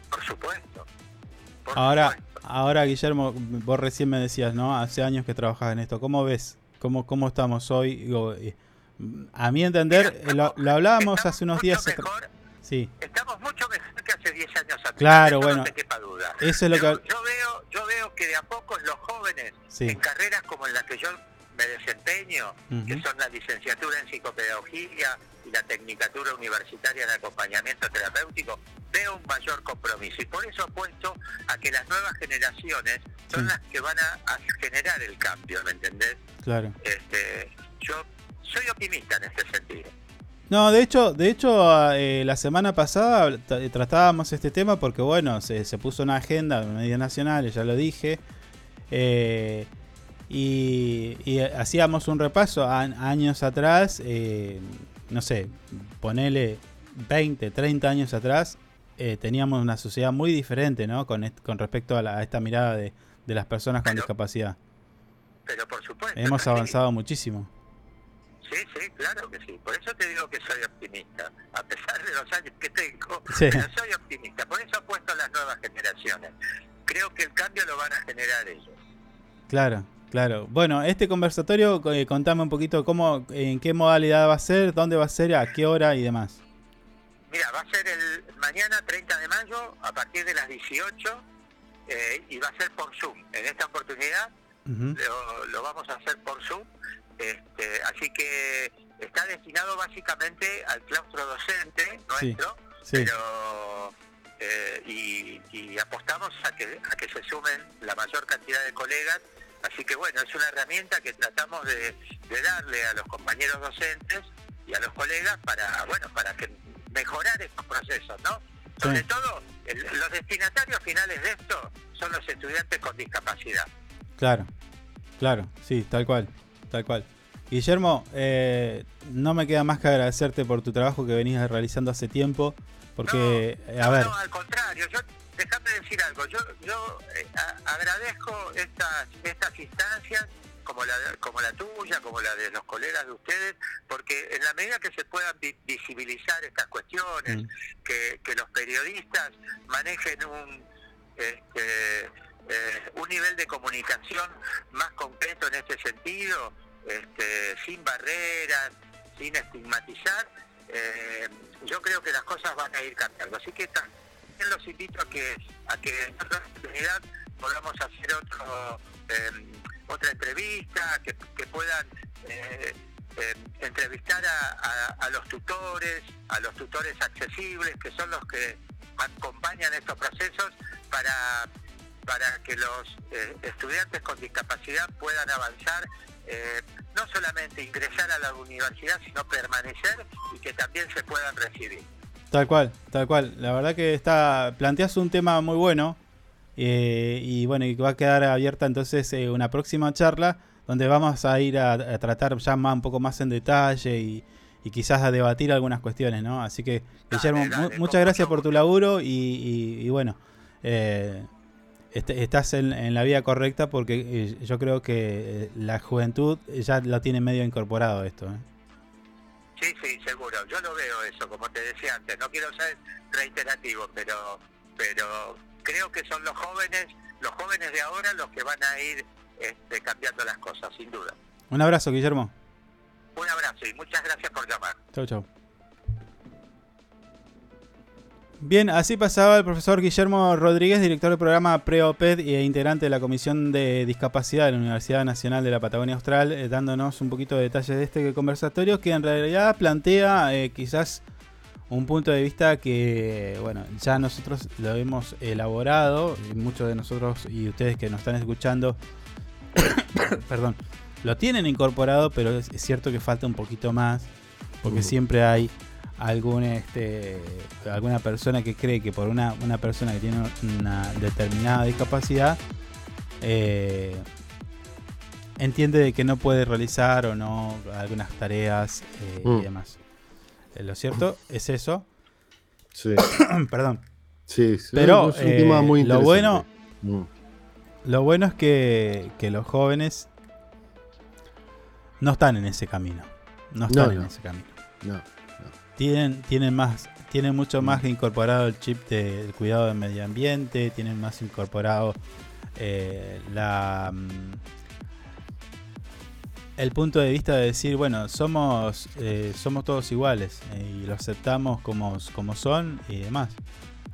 Speaker 8: por supuesto.
Speaker 1: Ahora, ahora Guillermo, vos recién me decías, ¿no? Hace años que trabajas en esto. ¿Cómo ves? ¿Cómo, cómo estamos hoy? Digo, eh, a mi entender, eh, lo, lo hablábamos hace unos días. atrás. Sí,
Speaker 8: Estamos mucho mejor que hace 10 años atrás.
Speaker 1: Claro, bueno,
Speaker 8: No te quepa duda.
Speaker 1: eso es lo
Speaker 8: yo,
Speaker 1: que-
Speaker 8: yo veo, yo veo que de a poco los jóvenes,
Speaker 1: Sí.
Speaker 8: en carreras como en las que yo me desempeño, que son la licenciatura en psicopedagogía y la tecnicatura universitaria en acompañamiento terapéutico, veo un mayor compromiso. Y por eso apuesto a que las nuevas generaciones son
Speaker 1: Sí.
Speaker 8: las que van a, a generar el cambio, ¿me entendés?
Speaker 1: claro.
Speaker 8: Este, yo soy optimista en este sentido.
Speaker 1: No, de hecho, de hecho eh, la semana pasada t- tratábamos este tema porque, bueno, se, se puso una agenda en medios nacionales, ya lo dije. eh, y, y hacíamos un repaso a, años atrás, eh, no sé, ponele 20, 30 años atrás, eh, teníamos una sociedad muy diferente, ¿no? Con, con respecto a, la- a esta mirada de, de las personas con discapacidad.
Speaker 8: Pero por supuesto.
Speaker 1: Hemos avanzado muchísimo.
Speaker 8: Sí, sí, claro que sí. Por eso te digo que soy optimista. A pesar de los años que tengo,
Speaker 1: Sí.
Speaker 8: pero soy optimista. Por eso apuesto a las nuevas generaciones. Creo que el cambio lo van a generar ellos.
Speaker 1: Claro, claro. Bueno, este conversatorio, eh, contame un poquito cómo, en qué modalidad va a ser, dónde va a ser, a qué hora y demás.
Speaker 8: Mira, va a ser el mañana 30 de mayo a partir de las 18 eh, y va a ser por Zoom. En esta oportunidad lo, lo vamos a hacer por Zoom. Este, así que está destinado básicamente al claustro docente
Speaker 1: Sí,
Speaker 8: nuestro,
Speaker 1: sí.
Speaker 8: pero eh, y, y apostamos a que a que se sumen la mayor cantidad de colegas. Así que bueno, es una herramienta que tratamos de, de darle a los compañeros docentes y a los colegas para bueno para que mejorar estos procesos, ¿no? Sobre todo, el- los destinatarios finales de esto son los estudiantes con discapacidad.
Speaker 1: Claro, claro, sí, tal cual, tal cual. Guillermo, eh, no me queda más que agradecerte por tu trabajo que venías realizando hace tiempo, porque, a ver,
Speaker 8: no, al contrario, yo déjame decir algo, yo yo eh, a- agradezco estas estas instancias como la como la tuya, como la de los colegas de ustedes, porque en la medida que se puedan vi- visibilizar estas cuestiones,
Speaker 1: Mm.
Speaker 8: que, que los periodistas manejen un este, eh, un nivel de comunicación más concreto en este sentido, este, sin barreras, sin estigmatizar, eh, yo creo que las cosas van a ir cambiando. Así que también los invito a que a que en otra oportunidad podamos hacer otro eh, otra entrevista, que, que puedan eh, eh, entrevistar a, a- a los tutores, a los tutores accesibles, que son los que acompañan estos procesos para, para que los eh, estudiantes con discapacidad puedan avanzar, eh, no solamente ingresar a la universidad, sino permanecer y que también se puedan recibir.
Speaker 1: Tal cual, tal cual. La verdad que está, planteas un tema muy bueno eh, y bueno, y va a quedar abierta entonces eh, una próxima charla donde vamos a ir a, a tratar ya más, un poco más en detalle y, y quizás a debatir algunas cuestiones, ¿no? Así que, Guillermo, mu- muchas gracias por tu laburo y, y- y bueno, eh, est- estás en, en la vía correcta porque eh, yo creo que la juventud ya lo tiene medio incorporado esto. ¿eh?
Speaker 8: Sí, sí, seguro. Yo lo veo eso, como te decía antes. No quiero ser reiterativo, pero, pero creo que son los jóvenes, los jóvenes de ahora los que van a ir este, cambiando las cosas, sin duda.
Speaker 1: Un abrazo, Guillermo.
Speaker 8: Un abrazo y muchas gracias por llamar.
Speaker 1: Chau, chau. Bien, así pasaba el profesor Guillermo Rodríguez, director del programa PreOPED e integrante de la Comisión de Discapacidad de la Universidad Nacional de la Patagonia Austral, eh, dándonos un poquito de detalles de este conversatorio que en realidad plantea eh, quizás un punto de vista que, bueno, ya nosotros lo hemos elaborado, y muchos de nosotros y ustedes que nos están escuchando, perdón, lo tienen incorporado, pero es, cierto que falta un poquito más. Porque
Speaker 2: Mm.
Speaker 1: siempre hay algún este alguna persona que cree que por una, una persona que tiene una determinada discapacidad eh, entiende de que no puede realizar o no algunas tareas eh,
Speaker 2: Mm.
Speaker 1: y demás. Eh, lo cierto es eso.
Speaker 2: Sí.
Speaker 1: Perdón.
Speaker 2: Sí, sí,
Speaker 1: Pero
Speaker 2: es un tema muy
Speaker 1: lo bueno.
Speaker 2: Mm.
Speaker 1: lo bueno es que, que los jóvenes no están en ese camino. No están
Speaker 2: No,
Speaker 1: en
Speaker 2: no.
Speaker 1: ese camino.
Speaker 2: No,
Speaker 1: Tienen, tienen más, tienen mucho más incorporado el chip de- del cuidado del medio ambiente, tienen más incorporado eh, la mm, el punto de vista de decir, bueno, somos, eh, somos todos iguales eh, y lo aceptamos como, como son y demás.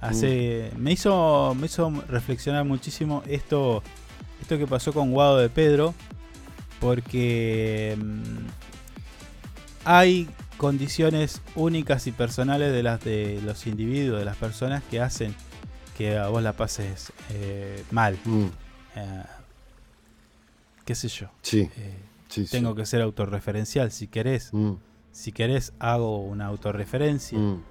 Speaker 1: Hace, me hizo, me hizo reflexionar muchísimo esto, esto que pasó con Guado de Pedro, porque mm, hay condiciones únicas y personales de las de los individuos, de las personas que hacen que a vos la pases eh, mal.
Speaker 2: Mm.
Speaker 1: Eh, qué sé yo.
Speaker 2: Sí.
Speaker 1: Eh,
Speaker 2: Sí, sí.
Speaker 1: tengo que ser autorreferencial si querés.
Speaker 2: Mm.
Speaker 1: Si querés, hago una autorreferencia.
Speaker 2: Mm.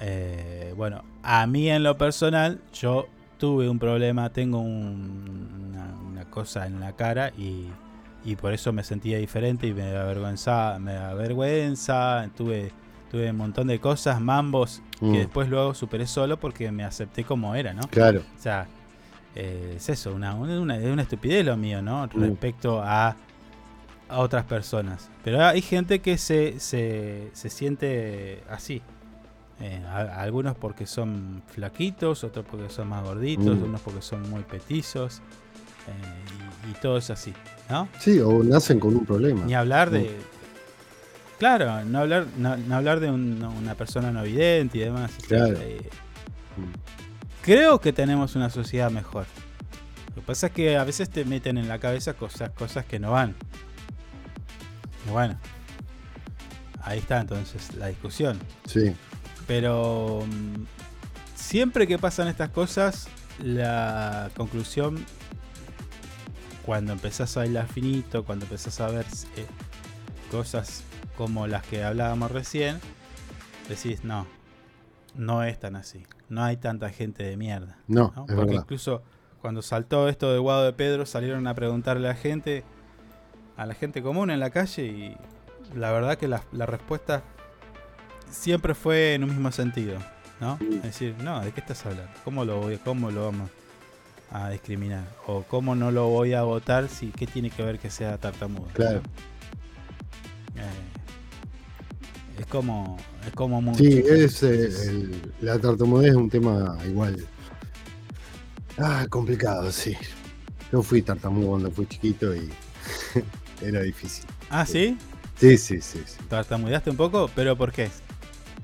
Speaker 1: Eh, bueno, a mí en lo personal, yo tuve un problema, tengo un- una, una cosa en la cara y, y por eso me sentía diferente y me avergüenza, me da vergüenza, tuve, tuve un montón de cosas, mambos,
Speaker 2: Mm.
Speaker 1: que después luego superé solo porque me acepté como era, ¿no?
Speaker 2: Claro.
Speaker 1: O sea, eh, es eso, una, una, una- es una estupidez lo mío, ¿no? Respecto a, a otras personas. Pero hay gente que se, se, se siente así. Eh, a- algunos porque son flaquitos, otros porque son más gorditos,
Speaker 2: Mm.
Speaker 1: unos porque son muy petizos. eh, y, todo es así, ¿no?
Speaker 2: Sí, o nacen con un problema.
Speaker 1: Ni hablar de.
Speaker 2: Mm.
Speaker 1: Claro, no hablar, no, no hablar de un- una persona no vidente y demás.
Speaker 2: Claro.
Speaker 1: eh, creo que tenemos una sociedad mejor. Lo que pasa es que a veces te meten en la cabeza cosas, cosas que no van. Y bueno, ahí está entonces la discusión.
Speaker 2: Sí.
Speaker 1: Pero mm, siempre que pasan estas cosas, la conclusión, cuando empezás a bailar finito, cuando empezás a ver eh, cosas como las que hablábamos recién, decís, no, no es tan así. No hay tanta gente de mierda.
Speaker 2: No, es
Speaker 1: Porque
Speaker 2: verdad.
Speaker 1: incluso cuando saltó esto de Guado de Pedro, salieron a preguntarle a la gente, a la gente común en la calle, y la verdad que la, la respuesta siempre fue en un mismo sentido, ¿no? Es decir, no, ¿de qué estás hablando? ¿Cómo lo voy, cómo lo vamos a discriminar? O cómo no lo voy a votar si qué tiene que ver que sea tartamudo.
Speaker 2: Claro.
Speaker 1: Eh, es como es como mucho.
Speaker 2: Sí, es, eh, el- la tartamudez es un tema igual. Ah, complicado, sí. Yo fui tartamudo cuando fui chiquito y era difícil.
Speaker 1: Ah, ¿sí?
Speaker 2: Sí, sí, sí, sí.
Speaker 1: ¿Tartamudeaste un poco? ¿Pero por qué?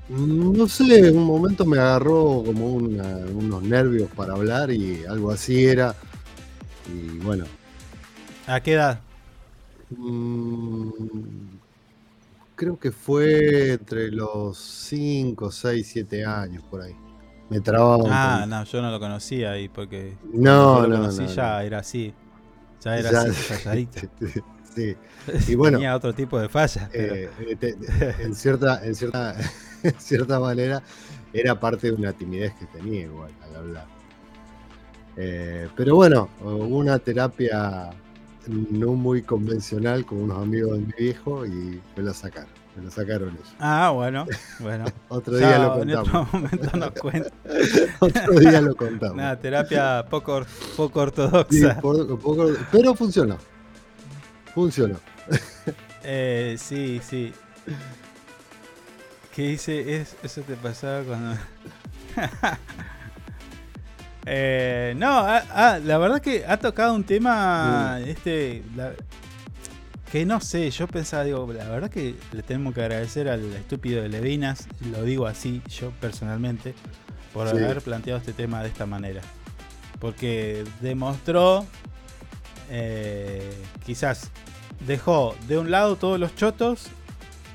Speaker 2: No sé, en un momento me agarró como una- unos nervios para hablar y algo así era. Y bueno,
Speaker 1: ¿A qué edad?
Speaker 2: mm, creo que fue entre los 5, 6, 7 años por ahí. Me trababa un
Speaker 1: Ah, no, yo no lo conocía ahí porque
Speaker 2: No,
Speaker 1: lo
Speaker 2: no,
Speaker 1: conocí
Speaker 2: no,
Speaker 1: ya era así. Ya era
Speaker 2: Ya-
Speaker 1: así, calladito.
Speaker 2: Sí. Y bueno,
Speaker 1: Tenía otro tipo de falla. pero-
Speaker 2: eh, eh, te- en cierta, en cierta, en cierta manera era parte de una timidez que tenía igual al hablar. Eh, pero bueno, hubo una terapia no muy convencional con unos amigos de mi viejo y me la sacaron, me la sacaron ellos.
Speaker 1: Ah, bueno, bueno.
Speaker 2: Otro
Speaker 1: Ya
Speaker 2: día lo
Speaker 1: En otro
Speaker 2: contamos.
Speaker 1: momento nos cuenta.
Speaker 2: Otro día lo contamos.
Speaker 1: Una terapia poco, poco
Speaker 2: Sí,
Speaker 1: ortodoxa.
Speaker 2: por- poco- pero funcionó. Funcionó.
Speaker 1: Eh, sí, sí. ¿Qué dice? Es, eso te pasaba cuando. Eh, no, ah, ah, la verdad que ha tocado un tema. Este. la- que no sé, yo pensaba, digo, la verdad que le tenemos que agradecer al estúpido de Levinas, lo digo así, yo personalmente, por
Speaker 2: Sí.
Speaker 1: haber planteado este tema de esta manera. Porque demostró, eh, quizás, dejó de un lado todos los chotos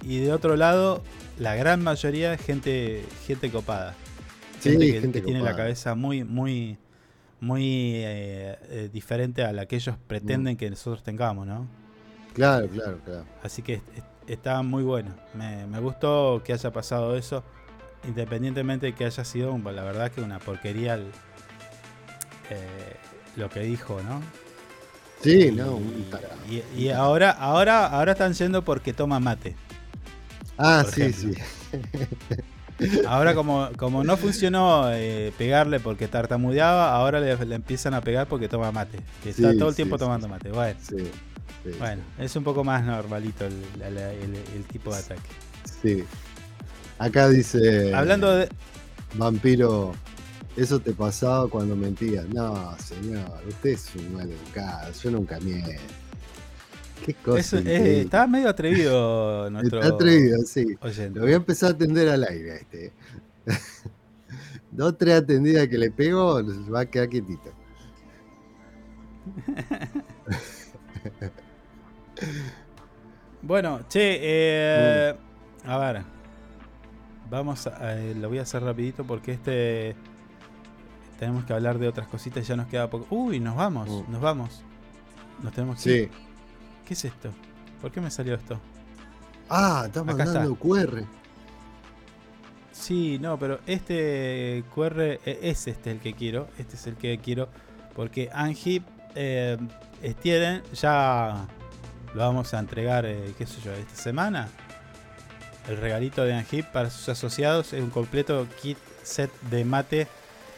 Speaker 1: y de otro lado la gran mayoría gente, gente copada.
Speaker 2: Sí,
Speaker 1: Gente que,
Speaker 2: gente
Speaker 1: que tiene la cabeza muy, muy, muy eh, eh, diferente a la que ellos pretenden que nosotros tengamos, ¿no?
Speaker 2: Claro, claro, claro.
Speaker 1: Así que es- es- está muy bueno. Me, me gustó que haya pasado eso, independientemente de que haya sido, la verdad que una porquería el- eh, lo que dijo, ¿no?
Speaker 2: Sí, no, un.
Speaker 1: Y, y ahora, ahora, ahora están yendo porque toma mate.
Speaker 2: Ah, sí,
Speaker 1: ejemplo.
Speaker 2: sí.
Speaker 1: Ahora como, como no funcionó eh, pegarle porque tartamudeaba, ahora le, le empiezan a pegar porque toma mate. Que está
Speaker 2: Sí,
Speaker 1: todo el
Speaker 2: sí,
Speaker 1: tiempo
Speaker 2: sí,
Speaker 1: tomando mate. Bueno, bueno es un poco más normalito el, el- el- el tipo de ataque.
Speaker 2: sí. Acá dice.
Speaker 1: Hablando de...
Speaker 2: Vampiro, eso te pasaba cuando mentías. No, señor, usted es un mal educado. Yo nunca miento. Qué cosa.
Speaker 1: eh, está medio atrevido nuestro
Speaker 2: Está atrevido, sí.
Speaker 1: oyente.
Speaker 2: Lo voy a empezar a atender al aire este. Dos, tres atendidas que le pego, va a quedar quietito.
Speaker 1: Bueno, che, eh, a ver. Vamos a, eh, lo voy a hacer rapidito porque este tenemos que hablar de otras cositas y ya nos queda poco. Uy, nos vamos,
Speaker 2: Mm.
Speaker 1: nos vamos. Nos tenemos que
Speaker 2: Sí.
Speaker 1: ir. ¿Qué es esto? ¿Por qué me salió esto?
Speaker 2: Ah, está
Speaker 1: Acá
Speaker 2: mandando
Speaker 1: está.
Speaker 2: QR.
Speaker 1: Sí, no, pero este QR eh, es este el que quiero. Este es el que quiero. Porque Angie eh, tienen, ya lo vamos a entregar, eh, qué sé yo, esta semana. El regalito de Anhip para sus asociados es un completo kit set de mate,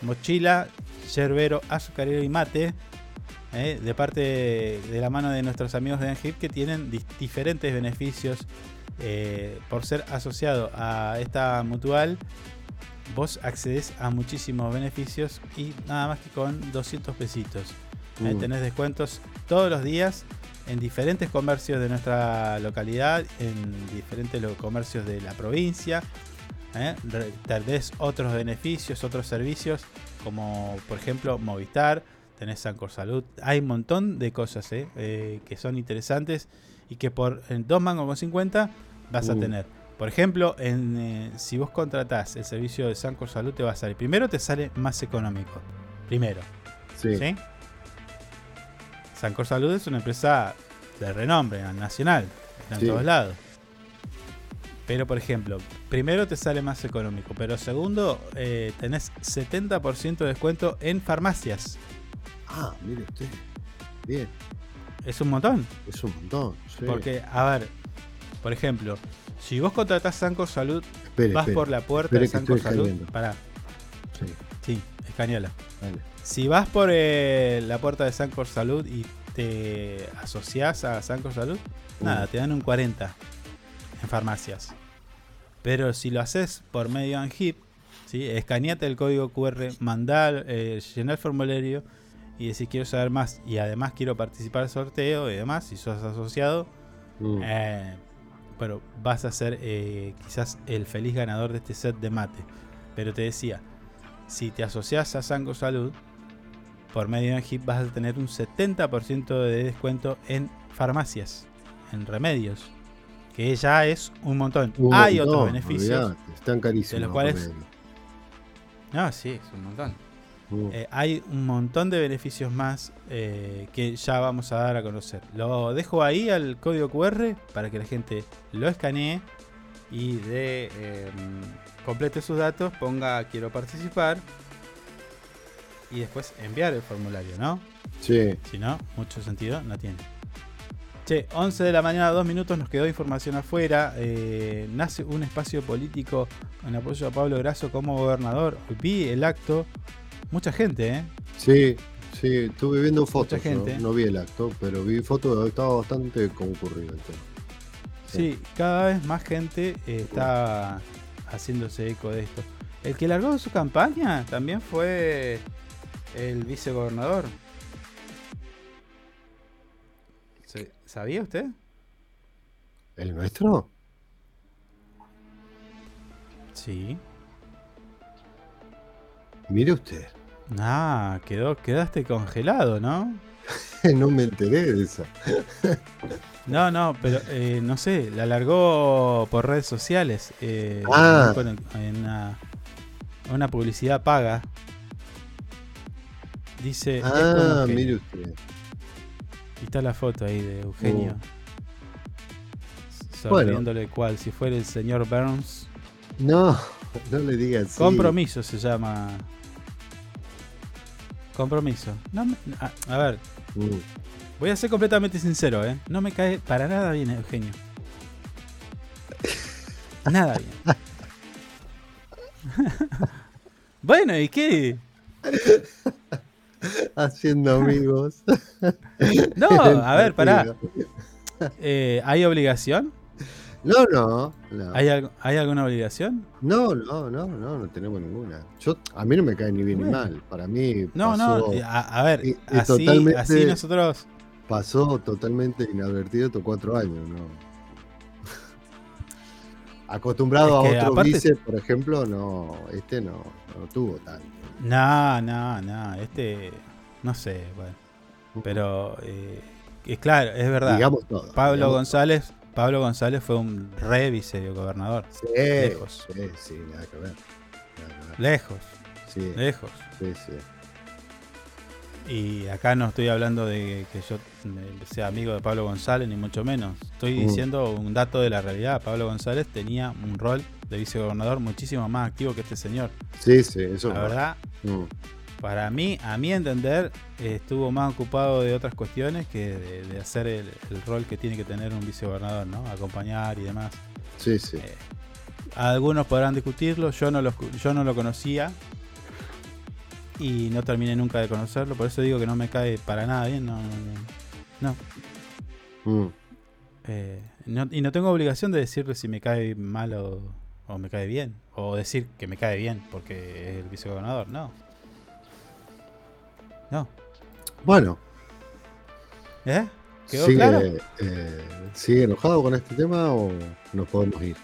Speaker 1: mochila, yerbero, azucarero y mate. Eh, de parte de, la mano de nuestros amigos de Anhip que tienen diferentes beneficios eh, por ser asociado a esta mutual. Vos accedes a muchísimos beneficios y nada más que con 200 pesitos. Eh,
Speaker 2: Mm.
Speaker 1: tenés descuentos todos los días en diferentes comercios de nuestra localidad, en diferentes comercios de la provincia. ¿eh? Tenés otros beneficios, otros servicios, como por ejemplo Movistar, tenés Sancor Salud. Hay un montón de cosas ¿eh? Eh, que son interesantes y que por en 2 mangos con 50 vas a tener. Por ejemplo, en, eh, si vos contratás el servicio de Sancor Salud, te va a salir. Primero te sale más económico. Primero.
Speaker 2: Sí.
Speaker 1: ¿Sí? Sancor Salud es una empresa de renombre nacional, está en
Speaker 2: Sí.
Speaker 1: todos lados. Pero, por ejemplo, primero te sale más económico, pero segundo, tenés 70% de descuento en farmacias.
Speaker 2: Ah, mire usted. Bien.
Speaker 1: Es un montón.
Speaker 2: Es un montón. sí.
Speaker 1: Porque, a ver, por ejemplo, si vos contratás Sancor Salud,
Speaker 2: Espere,
Speaker 1: vas
Speaker 2: espere.
Speaker 1: por la puerta de
Speaker 2: estoy
Speaker 1: Salud. Pará,
Speaker 2: Sí,
Speaker 1: sí, escaneala.
Speaker 2: dale.
Speaker 1: Si vas por eh, la puerta de Sancor Salud y te asociás a Sancor Salud, nada, te dan un 40 en farmacias. Pero si lo haces por medio Anhip, ¿sí? escaneate el código QR, mandar, eh, llenar el formulario y decir quiero saber más y además quiero participar del sorteo y demás, si sos asociado,
Speaker 2: Mm.
Speaker 1: eh, pero vas a ser eh, quizás el feliz ganador de este set de mate. Pero te decía, si te asocias a Sango Salud, por medio de HIP vas a tener un 70% de descuento en farmacias, en remedios, que ya es un montón.
Speaker 2: Un
Speaker 1: Hay otros beneficios.
Speaker 2: olvidate, Están carísimos.
Speaker 1: de los
Speaker 2: los
Speaker 1: cuales-
Speaker 2: remedios.
Speaker 1: No, sí, es un montón. Eh, hay un montón de beneficios más eh, que ya vamos a dar a conocer. Lo dejo ahí al código QR para que la gente lo escanee y de eh, complete sus datos, ponga quiero participar y después enviar el formulario, ¿no?
Speaker 2: Sí.
Speaker 1: Si no, mucho sentido no tiene. Che, 11 de la mañana, dos minutos, nos quedó información afuera. eh, nace un espacio político con apoyo a Pablo Grasso como gobernador. Vi el acto, mucha gente, ¿eh?
Speaker 2: Sí, sí, estuve viendo fotos.
Speaker 1: Mucha gente.
Speaker 2: No, no vi el acto, pero vi fotos, estaba bastante concurrido el tema.
Speaker 1: Sí, cada vez más gente eh, está haciéndose eco de esto. El que largó su campaña también fue el vicegobernador. ¿Se- ¿Sabía usted?
Speaker 2: ¿El nuestro?
Speaker 1: Sí.
Speaker 2: Mire usted.
Speaker 1: Ah, quedó, quedaste congelado, ¿no?
Speaker 2: no me enteré de esa.
Speaker 1: No, no, pero eh, no sé, la largó por redes sociales. eh,
Speaker 2: Ah.
Speaker 1: en una, una publicidad paga. Dice. "Es con
Speaker 2: Ah,
Speaker 1: Eugenio".
Speaker 2: mire usted.
Speaker 1: Y está la foto ahí de Eugenio. sonriéndole cual si fuera el señor Burns.
Speaker 2: No, no le digas.
Speaker 1: Compromiso se llama. Compromiso. No me- a, a ver,
Speaker 2: Mm.
Speaker 1: voy a ser completamente sincero, ¿eh? No me cae para nada bien Eugenio. Nada bien. bueno, ¿y qué?
Speaker 2: Haciendo amigos.
Speaker 1: No, a ver, pará. Eh, ¿Hay obligación?
Speaker 2: No, no. no.
Speaker 1: ¿Hay, algo- ¿Hay alguna obligación?
Speaker 2: No, no, no, no, no tenemos ninguna. Yo, a mí no me cae ni bien ni mal. Para mí
Speaker 1: No,
Speaker 2: pasó,
Speaker 1: no, eh, a, a ver,
Speaker 2: y- y
Speaker 1: así,
Speaker 2: totalmente-
Speaker 1: así nosotros.
Speaker 2: pasó totalmente inadvertido estos cuatro años, ¿no? Acostumbrado
Speaker 1: Es que
Speaker 2: a otro
Speaker 1: aparte-
Speaker 2: vice, por ejemplo, no, este no, no tuvo tanto.
Speaker 1: No, no, no, este. No sé, bueno. Pero, eh, es claro, es verdad.
Speaker 2: Digamos todo,
Speaker 1: Pablo
Speaker 2: digamos
Speaker 1: González. Pablo González fue un re vicegobernador.
Speaker 2: Sí,
Speaker 1: Lejos.
Speaker 2: sí, sí, nada que ver. nada que ver.
Speaker 1: Lejos.
Speaker 2: Sí.
Speaker 1: Lejos.
Speaker 2: Sí, sí.
Speaker 1: Y acá no estoy hablando de que yo sea amigo de Pablo González, ni mucho menos. Estoy
Speaker 2: Mm.
Speaker 1: diciendo un dato de la realidad. Pablo González tenía un rol de vicegobernador muchísimo más activo que este señor.
Speaker 2: Sí, sí, eso
Speaker 1: La
Speaker 2: es
Speaker 1: verdad,
Speaker 2: Mm.
Speaker 1: Para mí, a mi entender, estuvo más ocupado de otras cuestiones que de, de hacer el, el rol que tiene que tener un vicegobernador, ¿no? Acompañar y demás.
Speaker 2: Sí, sí.
Speaker 1: Eh, algunos podrán discutirlo, yo no lo, yo no lo conocía y no terminé nunca de conocerlo, por eso digo que no me cae para nada bien, no. no, no.
Speaker 2: Mm.
Speaker 1: Eh, no- y no tengo obligación de decirle si me cae mal o, o me cae bien, o decir que me cae bien porque es el vicegobernador, no. No.
Speaker 2: Bueno,
Speaker 1: ¿Eh? ¿Quedó
Speaker 2: sigue,
Speaker 1: claro?
Speaker 2: eh, ¿sigue enojado con este tema o nos podemos ir?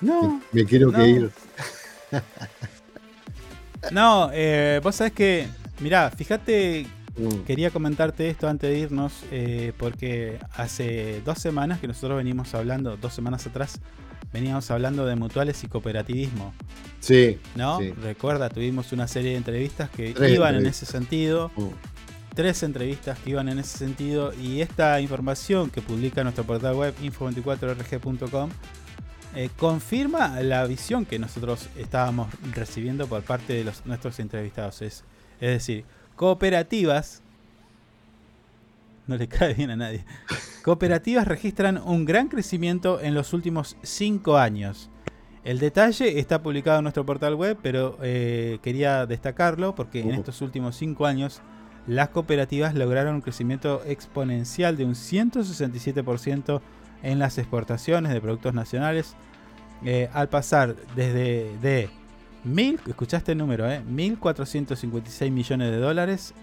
Speaker 1: No.
Speaker 2: Me, me quiero
Speaker 1: no.
Speaker 2: que ir.
Speaker 1: No, eh, vos sabés que, mirá, fíjate,
Speaker 2: Mm.
Speaker 1: quería comentarte esto antes de irnos, eh, porque hace dos semanas que nosotros venimos hablando, dos semanas atrás, veníamos hablando de mutuales y cooperativismo,
Speaker 2: Sí.
Speaker 1: ¿no?
Speaker 2: sí.
Speaker 1: Recuerda, tuvimos una serie de entrevistas que
Speaker 2: Tres
Speaker 1: iban en ese sentido,
Speaker 2: Mm.
Speaker 1: tres entrevistas que iban en ese sentido, y esta información que publica nuestro portal web info24rg.com eh, confirma la visión que nosotros estábamos recibiendo por parte de los, nuestros entrevistados. Es, es decir, cooperativas, no le cae bien a nadie, cooperativas registran un gran crecimiento en los últimos cinco años. El detalle está publicado en nuestro portal web, pero eh, quería destacarlo porque en estos últimos cinco años las cooperativas lograron un crecimiento exponencial de un 167% en las exportaciones de productos nacionales, eh, al pasar desde de mil, escuchaste el número, eh, 1.456 millones de dólares,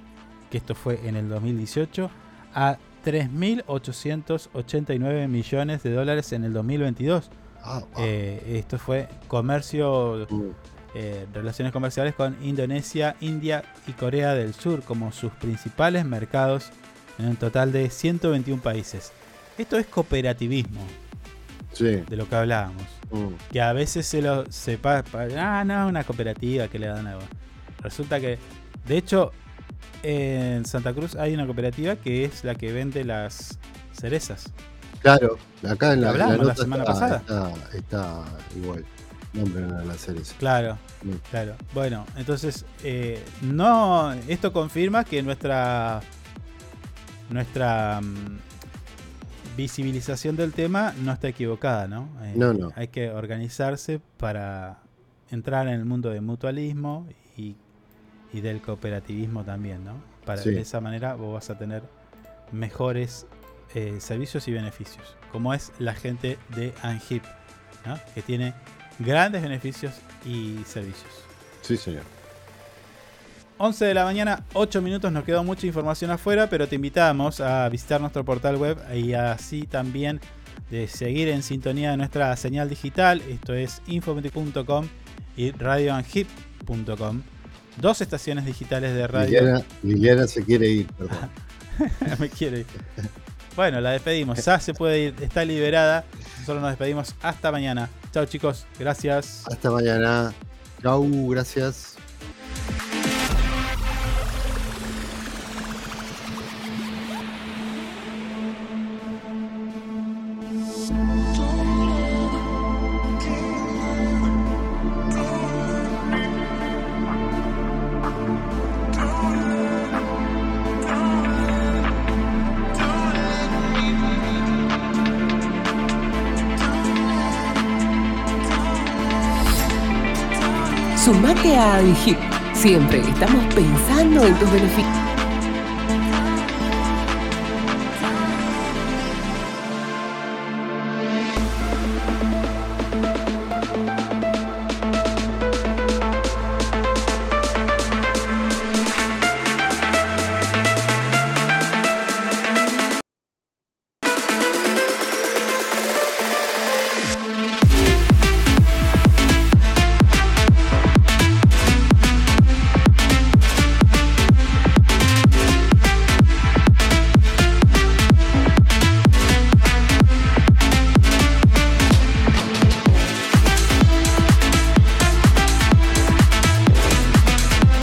Speaker 1: que esto fue en el 2018, a 3.889 millones de dólares en el 2022.
Speaker 2: Ah, wow.
Speaker 1: Eh, esto fue comercio,
Speaker 2: Mm.
Speaker 1: eh, relaciones comerciales con Indonesia, India y Corea del Sur como sus principales mercados en un total de 121 países. Esto es cooperativismo,
Speaker 2: Sí.
Speaker 1: de lo que hablábamos.
Speaker 2: Mm.
Speaker 1: Que a veces se lo se pa- pa- ah, no, una cooperativa que le dan agua. Resulta que, de hecho, en Santa Cruz hay una cooperativa que es la que vende las cerezas.
Speaker 2: Claro, acá en la, la
Speaker 1: hablamos la semana
Speaker 2: está,
Speaker 1: pasada.
Speaker 2: Está, está igual. Nombren a la serie.
Speaker 1: Claro, claro. Bueno, entonces, eh, no, esto confirma que nuestra nuestra mm, visibilización del tema no está equivocada, ¿no? Eh,
Speaker 2: No, no.
Speaker 1: Hay que organizarse para entrar en el mundo del mutualismo y, y del cooperativismo también, ¿no? Para
Speaker 2: Sí.
Speaker 1: de esa manera vos vas a tener mejores eh, servicios y beneficios, como es la gente de Angip, ¿no? que tiene grandes beneficios y servicios.
Speaker 2: Sí, señor.
Speaker 1: 11 de la mañana, 8 minutos, nos quedó mucha información afuera, pero te invitamos a visitar nuestro portal web y así también de seguir en sintonía de nuestra señal digital, esto es info20.com y radioanhip.com, dos estaciones digitales de radio.
Speaker 2: Liliana, Liliana se quiere ir, perdón.
Speaker 1: Me quiere ir. Bueno, la despedimos, ya se puede ir, está liberada, nosotros nos despedimos hasta mañana. Chao chicos, gracias.
Speaker 2: Hasta mañana. Chau, gracias.
Speaker 6: Siempre estamos pensando en tus beneficios.